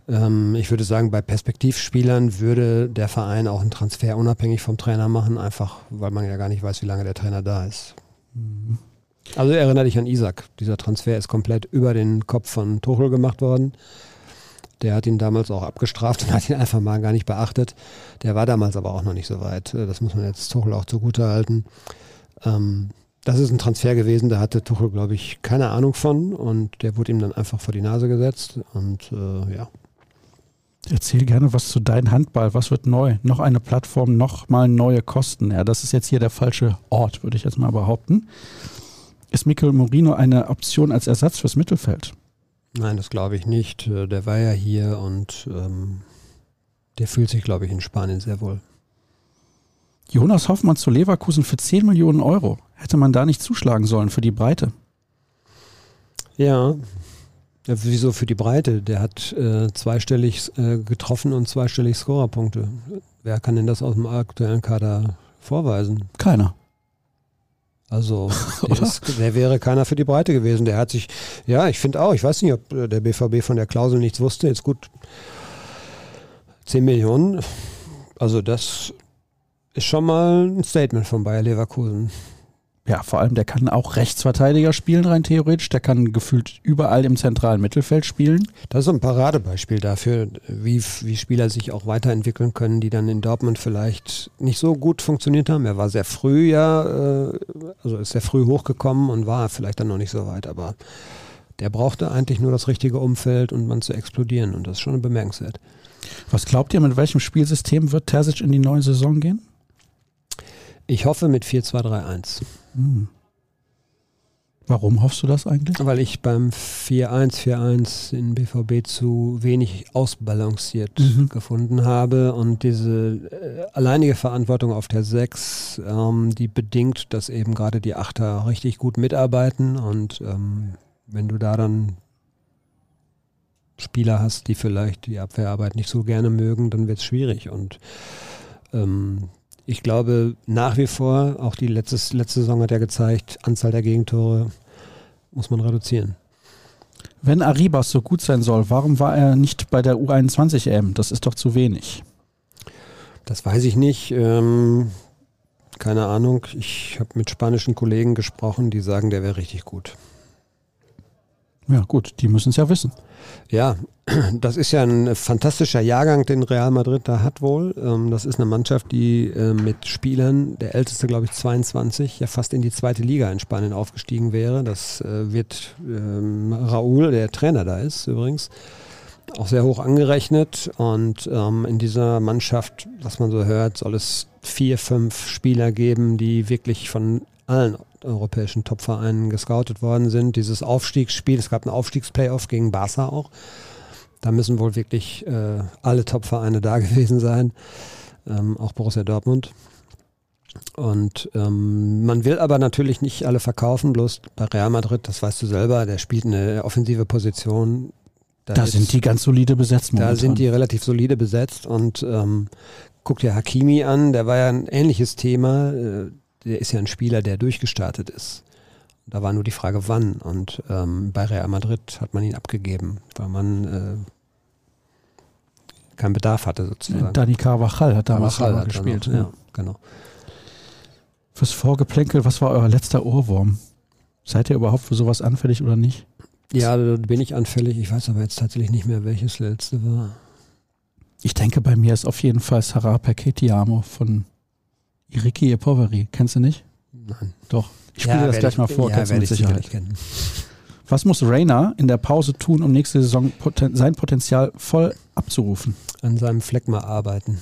Ähm, ich würde sagen, bei Perspektivspielern würde der Verein auch einen Transfer unabhängig vom Trainer machen, einfach weil man ja gar nicht weiß, wie lange der Trainer da ist. Mhm. Also erinnere dich an Isaac. Dieser Transfer ist komplett über den Kopf von Tuchel gemacht worden. Der hat ihn damals auch abgestraft und hat ihn einfach mal gar nicht beachtet. Der war damals aber auch noch nicht so weit. Das muss man jetzt Tuchel auch zugute halten. Ähm, das ist ein Transfer gewesen, da hatte Tuchel, glaube ich, keine Ahnung von und der wurde ihm dann einfach vor die Nase gesetzt und äh, ja. Erzähl gerne was zu deinem Handball. Was wird neu? Noch eine Plattform, noch mal neue Kosten. Ja, das ist jetzt hier der falsche Ort, würde ich jetzt mal behaupten. Ist Mikel Morino eine Option als Ersatz fürs Mittelfeld? Nein, das glaube ich nicht. Äh, der war ja hier und ähm, der fühlt sich, glaube ich, in Spanien sehr wohl. Jonas Hoffmann zu Leverkusen für 10 Millionen Euro. Hätte man da nicht zuschlagen sollen für die Breite? Ja, ja, wieso für die Breite? Der hat äh, zweistellig äh, getroffen und zweistellig Scorerpunkte. Wer kann denn das aus dem aktuellen Kader vorweisen? Keiner. Also der, ist, der, wäre keiner für die Breite gewesen. Der hat sich, ja, ich finde auch, ich weiß nicht, ob äh, der BVB von der Klausel nichts wusste. Jetzt gut, 10 Millionen. Also das ist schon mal ein Statement von Bayer Leverkusen. Ja, vor allem, der kann auch Rechtsverteidiger spielen, rein theoretisch. Der kann gefühlt überall im zentralen Mittelfeld spielen. Das ist ein Paradebeispiel dafür, wie, wie Spieler sich auch weiterentwickeln können, die dann in Dortmund vielleicht nicht so gut funktioniert haben. Er war sehr früh ja, äh, also ist sehr früh hochgekommen und war vielleicht dann noch nicht so weit, aber der brauchte eigentlich nur das richtige Umfeld und man zu explodieren und das ist schon bemerkenswert. Was glaubt ihr, mit welchem Spielsystem wird Terzic in die neue Saison gehen? Ich hoffe mit 4-2-3-1. Hm. Warum hoffst du das eigentlich? Weil ich beim 4-1-4-1 in BVB zu wenig ausbalanciert mhm. gefunden habe und diese äh, alleinige Verantwortung auf der 6, ähm, die bedingt, dass eben gerade die Achter richtig gut mitarbeiten und ähm, wenn du da dann Spieler hast, die vielleicht die Abwehrarbeit nicht so gerne mögen, dann wird es schwierig und ähm, ich glaube nach wie vor, auch die letzte, letzte Saison hat ja gezeigt, Anzahl der Gegentore muss man reduzieren. Wenn Arribas so gut sein soll, warum war er nicht bei der U21 EM? Das ist doch zu wenig. Das weiß ich nicht. Ähm, keine Ahnung. Ich habe mit spanischen Kollegen gesprochen, die sagen, der wäre richtig gut. Ja, gut, die müssen es ja wissen. Ja, das ist ja ein fantastischer Jahrgang, den Real Madrid da hat wohl. Ähm, das ist eine Mannschaft, die äh, mit Spielern, der älteste glaube ich 22, ja fast in die zweite Liga in Spanien aufgestiegen wäre. Das äh, wird ähm, Raúl, der Trainer da ist übrigens, auch sehr hoch angerechnet. Und ähm, in dieser Mannschaft, was man so hört, soll es vier, fünf Spieler geben, die wirklich von allen europäischen Topvereinen gescoutet worden sind. Dieses Aufstiegsspiel, es gab ein Aufstiegsplayoff gegen Barca auch. Da müssen wohl wirklich äh, alle Topvereine da gewesen sein, ähm, auch Borussia Dortmund. Und ähm, man will aber natürlich nicht alle verkaufen, bloß bei Real Madrid, das weißt du selber, der spielt eine offensive Position. Da, da sind die ganz solide besetzt. Momentan. Da sind die relativ solide besetzt und ähm, guck dir Hakimi an, der war ja ein ähnliches Thema. Der ist ja ein Spieler, der durchgestartet ist. Da war nur die Frage, wann. Und ähm, bei Real Madrid hat man ihn abgegeben, weil man äh, keinen Bedarf hatte sozusagen. Dani Carvajal hat damals Carvajal hat gespielt. Noch, ja, genau. Fürs Vorgeplänkel, was war euer letzter Ohrwurm? Seid ihr überhaupt für sowas anfällig oder nicht? Ja, da bin ich anfällig. Ich weiß aber jetzt tatsächlich nicht mehr, welches letzte war. Ich denke, bei mir ist auf jeden Fall Sarah Perketiamo von Iriki Poveri, kennst du nicht? Nein. Doch. Ich spiele ja, das gleich ich, mal vor, ja, kennst du mit Sicherheit. Was muss Rainer in der Pause tun, um nächste Saison poten sein Potenzial voll abzurufen? An seinem Fleck mal arbeiten.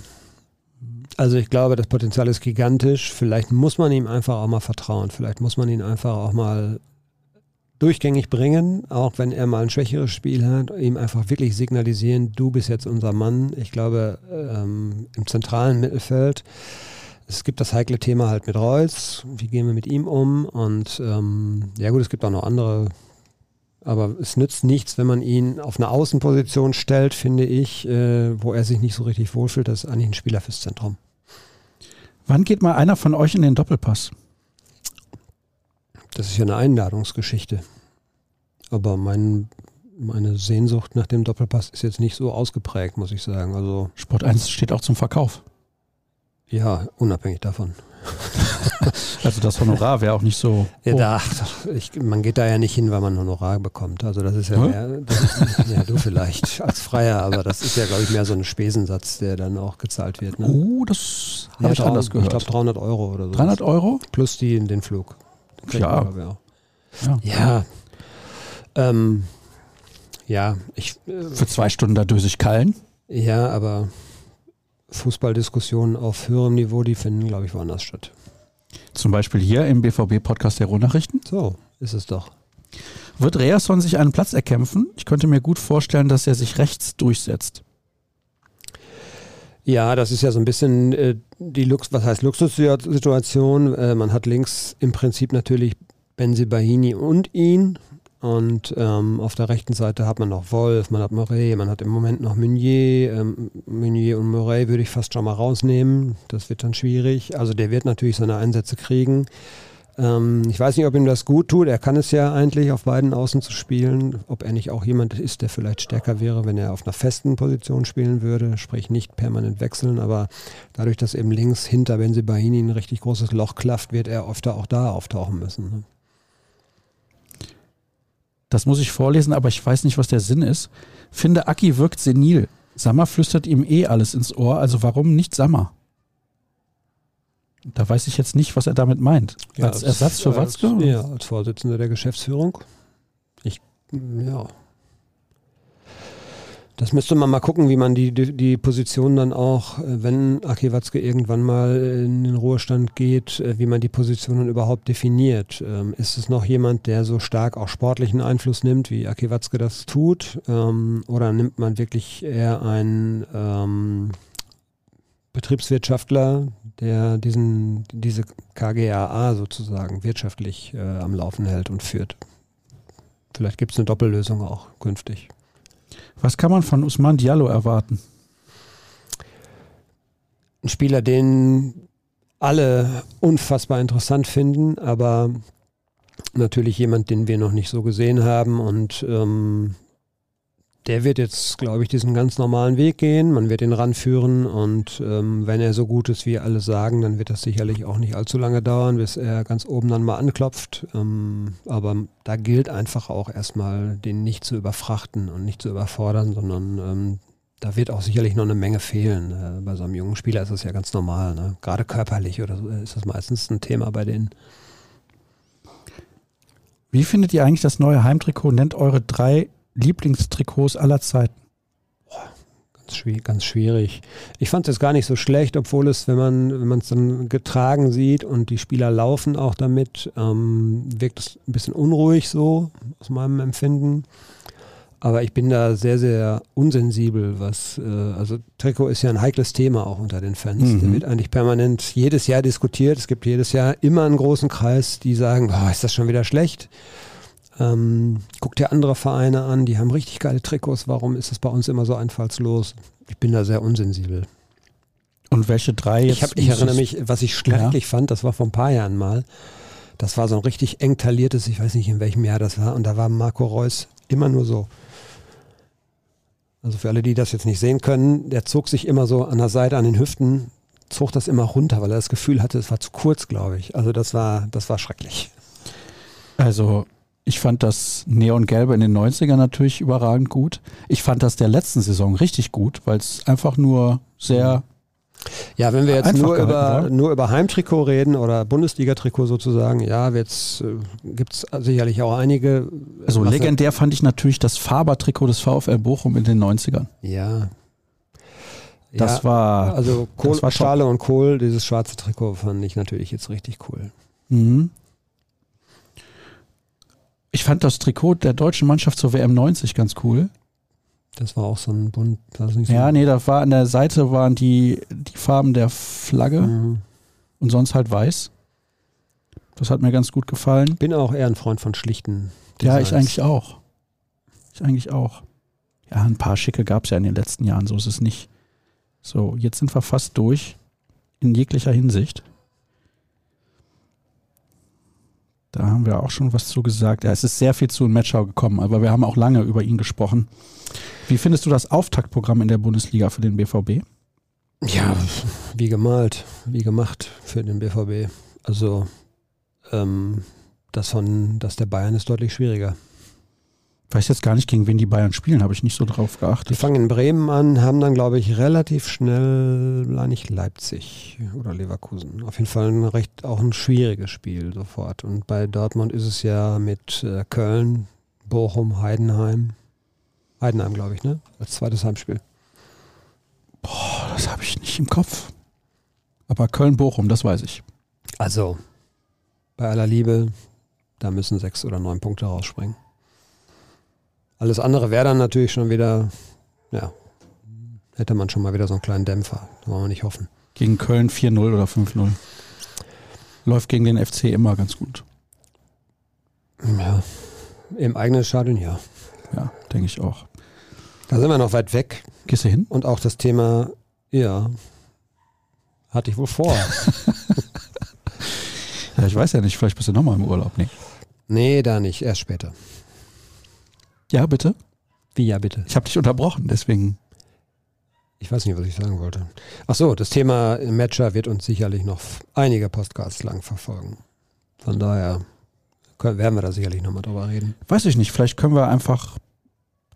Also ich glaube, das Potenzial ist gigantisch. Vielleicht muss man ihm einfach auch mal vertrauen. Vielleicht muss man ihn einfach auch mal durchgängig bringen, auch wenn er mal ein schwächeres Spiel hat, ihm einfach wirklich signalisieren, du bist jetzt unser Mann. Ich glaube, ähm, im zentralen Mittelfeld es gibt das heikle Thema halt mit Reus. Wie gehen wir mit ihm um? Und ähm, ja gut, es gibt auch noch andere Aber es nützt nichts, wenn man ihn auf eine Außenposition stellt, finde ich, äh, wo er sich nicht so richtig wohlfühlt. Das ist eigentlich ein Spieler fürs Zentrum. Wann geht mal einer von euch in den Doppelpass? Das ist ja eine Einladungsgeschichte. Aber mein, meine Sehnsucht nach dem Doppelpass ist jetzt nicht so ausgeprägt, muss ich sagen. Also Sport 1 steht auch zum Verkauf. Ja, unabhängig davon. Also das Honorar wäre auch nicht so. Ja, da, ich, man geht da ja nicht hin, weil man Honorar bekommt. Also das ist ja Hä? mehr, ist, ja du vielleicht als Freier, aber das ist ja, glaube ich, mehr so ein Spesensatz, der dann auch gezahlt wird. Ne? Oh, das Ja, habe ich drei- anders gehört. Ich glaube 300 Euro oder so. 300 Euro? Plus die in den Flug. Ja. ich, auch. Ja. Ja. Ähm, ja, ich, äh, Für zwei Stunden da döse ich Kallen. ja, aber Fußballdiskussionen auf höherem Niveau, die finden, glaube ich, woanders statt. Zum Beispiel hier im BVB-Podcast der Ruhrnachrichten. So ist es doch. Wird Reasson sich einen Platz erkämpfen? Ich könnte mir gut vorstellen, dass er sich rechts durchsetzt. Ja, das ist ja so ein bisschen äh, die Lux, was heißt Luxussituation. Äh, man hat links im Prinzip natürlich Benzibahini und ihn. Und ähm, auf der rechten Seite hat man noch Wolf, man hat Murray, man hat im Moment noch Meunier. Ähm, Meunier und Murray würde ich fast schon mal rausnehmen. Das wird dann schwierig. Also der wird natürlich seine Einsätze kriegen. Ähm, ich weiß nicht, ob ihm das gut tut. Er kann es ja eigentlich, auf beiden Außen zu spielen. Ob er nicht auch jemand ist, der vielleicht stärker wäre, wenn er auf einer festen Position spielen würde. Sprich nicht permanent wechseln. Aber dadurch, dass eben links hinter Benzibahini ein richtig großes Loch klafft, wird er öfter auch da auftauchen müssen. Ne? Das muss ich vorlesen, aber ich weiß nicht, was der Sinn ist. Finde, Aki wirkt senil. Sammer flüstert ihm eh alles ins Ohr, also warum nicht Sammer? Da weiß ich jetzt nicht, was er damit meint. als Ersatz für als, Watzke? Ja, als Vorsitzender der Geschäftsführung. Ich, ja. Das müsste man mal gucken, wie man die, die, die Position dann auch, äh, wenn Aki Watzke irgendwann mal in den Ruhestand geht, äh, wie man die Positionen überhaupt definiert. Ähm, ist es noch jemand, der so stark auch sportlichen Einfluss nimmt, wie Aki Watzke das tut? Ähm, oder nimmt man wirklich eher einen ähm, Betriebswirtschaftler, der diesen, diese KGAA sozusagen wirtschaftlich äh, am Laufen hält und führt? Vielleicht gibt es eine Doppellösung auch künftig. Was kann man von Usman Diallo erwarten? ein Spieler, den alle unfassbar interessant finden, aber natürlich jemand, den wir noch nicht so gesehen haben und ähm, der wird jetzt, glaube ich, diesen ganz normalen Weg gehen. Man wird ihn ranführen und ähm, wenn er so gut ist, wie alle sagen, dann wird das sicherlich auch nicht allzu lange dauern, bis er ganz oben dann mal anklopft. Ähm, aber da gilt einfach auch erstmal, den nicht zu überfrachten und nicht zu überfordern, sondern ähm, da wird auch sicherlich noch eine Menge fehlen. Äh, bei so einem jungen Spieler ist das ja ganz normal. Ne? Gerade körperlich oder so ist das meistens ein Thema bei denen. Wie findet ihr eigentlich das neue Heimtrikot? Nennt eure drei Lieblingstrikots aller Zeiten. Ganz, schwi ganz schwierig. Ich fand es gar nicht so schlecht, obwohl es, wenn man wenn man es dann getragen sieht und die Spieler laufen auch damit, ähm, wirkt es ein bisschen unruhig so aus meinem Empfinden. Aber ich bin da sehr, sehr unsensibel, was, äh, also Trikot ist ja ein heikles Thema auch unter den Fans. Mhm. Der wird eigentlich permanent jedes Jahr diskutiert. Es gibt jedes Jahr immer einen großen Kreis, die sagen, oh, ist das schon wieder schlecht? Ähm, guck dir andere Vereine an, die haben richtig geile Trikots. Warum ist das bei uns immer so einfallslos? Ich bin da sehr unsensibel. Und welche drei jetzt? Ich, hab, ich erinnere mich, was ich schrecklich fand, das war vor ein paar Jahren mal. Das war so ein richtig eng tailliertes, ich weiß nicht in welchem Jahr das war, und da war Marco Reus immer nur so. Also für alle, die das jetzt nicht sehen können, der zog sich immer so an der Seite an den Hüften, zog das immer runter, weil er das Gefühl hatte, es war zu kurz, glaube ich. Also das war, das war schrecklich. Also, ich fand das Neongelbe in den 90ern natürlich überragend gut. Ich fand das der letzten Saison richtig gut, weil es einfach nur sehr. Ja, wenn wir jetzt Einfach nur über, nur über Heimtrikot reden oder Bundesliga-Trikot sozusagen, ja, jetzt äh, gibt es sicherlich auch einige. äh, Also legendär fand ich natürlich das Faber-Trikot des VfL Bochum in den 90ern. Ja. Das ja, war. Also Kohl, das war. Schale und Kohl, dieses schwarze Trikot fand ich natürlich jetzt richtig cool. Mhm. Ich fand das Trikot der deutschen Mannschaft zur WM 90 ganz cool. Das war auch so ein bunt, so? Ja, nee, da war an der Seite waren die, die Farben der Flagge Mhm. und sonst halt weiß. Das hat mir ganz gut gefallen. Bin auch eher ein Freund von schlichten Ja, Designs. ich eigentlich auch. Ich eigentlich auch. Ja, ein paar schicke gab es ja in den letzten Jahren, so ist es nicht. So, jetzt sind wir fast durch in jeglicher Hinsicht. Da haben wir auch schon was zu gesagt. Ja, es ist sehr viel zu in Matchau gekommen, aber wir haben auch lange über ihn gesprochen. Wie findest du das Auftaktprogramm in der Bundesliga für den BVB? Ja, wie gemalt, wie gemacht für den BVB. Also ähm, das von das der Bayern ist deutlich schwieriger. Weiß jetzt gar nicht, gegen wen die Bayern spielen, habe ich nicht so drauf geachtet. Die fangen in Bremen an, haben dann, glaube ich, relativ schnell, nicht Leipzig oder Leverkusen. Auf jeden Fall ein recht, auch ein schwieriges Spiel sofort. Und bei Dortmund ist es ja mit äh, Köln, Bochum, Heidenheim. Heidenheim, glaube ich, ne? Als zweites Heimspiel. Boah, das habe ich nicht im Kopf. Aber Köln-Bochum, das weiß ich. Also, bei aller Liebe, da müssen sechs oder neun Punkte rausspringen. Alles andere wäre dann natürlich schon wieder, ja, hätte man schon mal wieder so einen kleinen Dämpfer. Da wollen wir nicht hoffen. Gegen Köln 4-0 oder 5-0. Läuft gegen den FC immer ganz gut. Ja, im eigenen Stadion ja. Ja, denke ich auch. Da sind wir noch weit weg. Gehst du hin? Und auch das Thema, ja, hatte ich wohl vor. ja, ich weiß ja nicht, vielleicht bist du nochmal im Urlaub. Nee. Nee, da nicht, erst später. Ja, bitte? Wie ja, bitte? Ich habe dich unterbrochen, deswegen. Ich weiß nicht, was ich sagen wollte. Ach so, das Thema Matcher wird uns sicherlich noch einige Podcasts lang verfolgen. Von daher können, werden wir da sicherlich nochmal drüber reden. Weiß ich nicht, vielleicht können wir einfach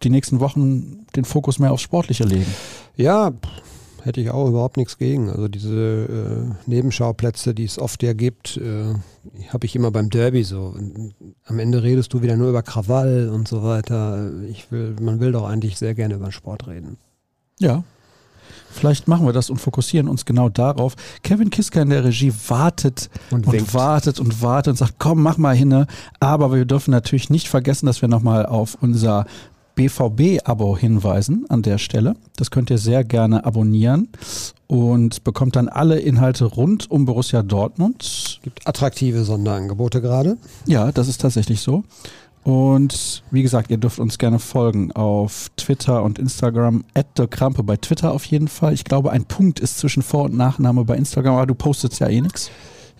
die nächsten Wochen den Fokus mehr aufs Sportliche legen. Ja, hätte ich auch überhaupt nichts gegen. Also diese äh, Nebenschauplätze, die es oft ja gibt, äh, habe ich immer beim Derby so. Am Ende redest du wieder nur über Krawall und so weiter. Ich will, man will doch eigentlich sehr gerne über Sport reden. Ja. Vielleicht machen wir das und fokussieren uns genau darauf. Kevin Kiska in der Regie wartet und, und wartet und wartet und sagt, komm, mach mal hin. Aber wir dürfen natürlich nicht vergessen, dass wir nochmal auf unser BVB-Abo hinweisen an der Stelle. Das könnt ihr sehr gerne abonnieren und bekommt dann alle Inhalte rund um Borussia Dortmund. Es Gibt attraktive Sonderangebote gerade. Ja, das ist tatsächlich so. Und wie gesagt, ihr dürft uns gerne folgen auf Twitter und Instagram. Krampe bei Twitter auf jeden Fall. Ich glaube, ein Punkt ist zwischen Vor- und Nachname bei Instagram, aber du postest ja eh nichts.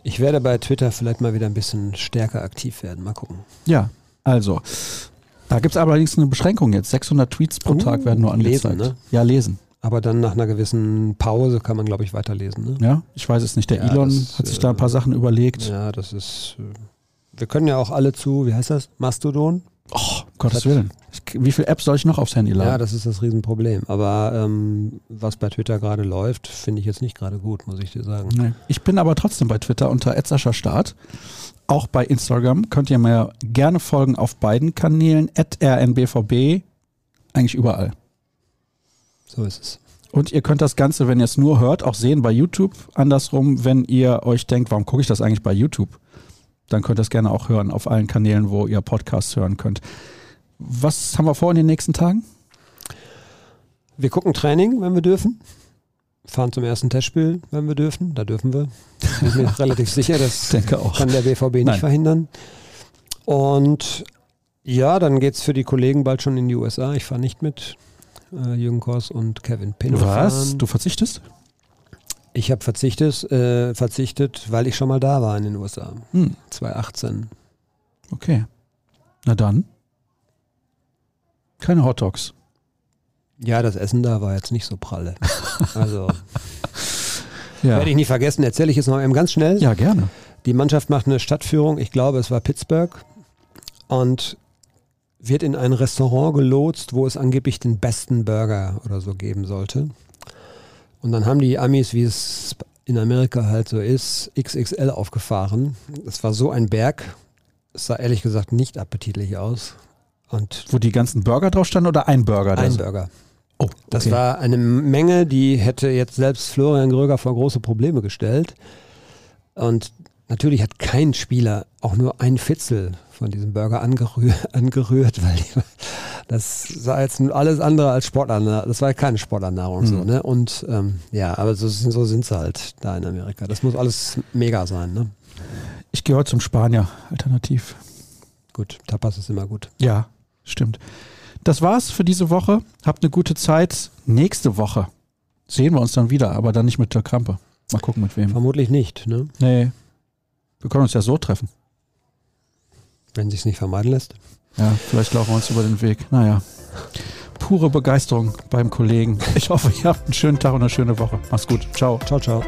Ich werde bei Twitter vielleicht mal wieder ein bisschen stärker aktiv werden. Mal gucken. Ja, also da gibt es allerdings eine Beschränkung jetzt. 600 Tweets pro uh, Tag werden nur angezeigt. Lesen, ne? Ja, lesen. Aber dann nach einer gewissen Pause kann man, glaube ich, weiterlesen. Ne? Ja, ich weiß es nicht. Der ja, Elon das, hat sich da ein paar äh, Sachen überlegt. Ja, das ist. Äh, wir können ja auch alle zu, wie heißt das? Mastodon? Oh, Gottes Willen. Wie viele Apps soll ich noch aufs Handy laden? Ja, das ist das Riesenproblem. Aber ähm, was bei Twitter gerade läuft, finde ich jetzt nicht gerade gut, muss ich dir sagen. Nee. Ich bin aber trotzdem bei Twitter unter Etzascher Start. Auch bei Instagram könnt ihr mir gerne folgen auf beiden Kanälen, rnbvb, eigentlich überall. So ist es. Und ihr könnt das Ganze, wenn ihr es nur hört, auch sehen bei YouTube. Andersrum, wenn ihr euch denkt, warum gucke ich das eigentlich bei YouTube? Dann könnt ihr es gerne auch hören auf allen Kanälen, wo ihr Podcasts hören könnt. Was haben wir vor in den nächsten Tagen? Wir gucken Training, wenn wir dürfen fahren zum ersten Testspiel, wenn wir dürfen. Da dürfen wir. Bin ich mir relativ sicher, das kann der BVB nicht Nein. verhindern. Und ja, dann geht es für die Kollegen bald schon in die USA. Ich fahre nicht mit. Äh, Jürgen Kors und Kevin Pinner. Was? Du verzichtest? Ich habe verzichtet, äh, verzichtet, weil ich schon mal da war in den USA. Hm. 2018. Okay. Na dann. Keine Hot Dogs. Ja, das Essen da war jetzt nicht so pralle. Also ja. werde ich nie vergessen, erzähle ich jetzt noch eben ganz schnell. Ja, gerne. Die Mannschaft macht eine Stadtführung, ich glaube, es war Pittsburgh und wird in ein Restaurant gelotst, wo es angeblich den besten Burger oder so geben sollte. Und dann haben die Amis, wie es in Amerika halt so ist, XXL aufgefahren. Es war so ein Berg. Es sah ehrlich gesagt nicht appetitlich aus. Und Wo die ganzen Burger drauf standen oder ein Burger? Ein Burger. Oh, okay. Das war eine Menge, die hätte jetzt selbst Florian Gröger vor große Probleme gestellt. Und natürlich hat kein Spieler auch nur ein Fitzel von diesem Burger angerühr, angerührt, weil die, das sah jetzt alles andere als Sportlernahrung. Das war keine Sportlernahrung mhm. so, ne? Und ähm, ja, aber so, so sind sie halt da in Amerika. Das muss alles mega sein, ne? Ich heute zum Spanier, alternativ. Gut, Tapas ist immer gut. Ja, stimmt. das war's für diese Woche. Habt eine gute Zeit. Nächste Woche sehen wir uns dann wieder, aber dann nicht mit der Krampe. Mal gucken, mit wem. Vermutlich nicht, ne? Nee. Wir können uns ja so treffen. Wenn sich's nicht vermeiden lässt. Ja, vielleicht laufen wir uns über den Weg. Naja. Pure Begeisterung beim Kollegen. Ich hoffe, ihr habt einen schönen Tag und eine schöne Woche. Mach's gut. Ciao. Ciao, ciao.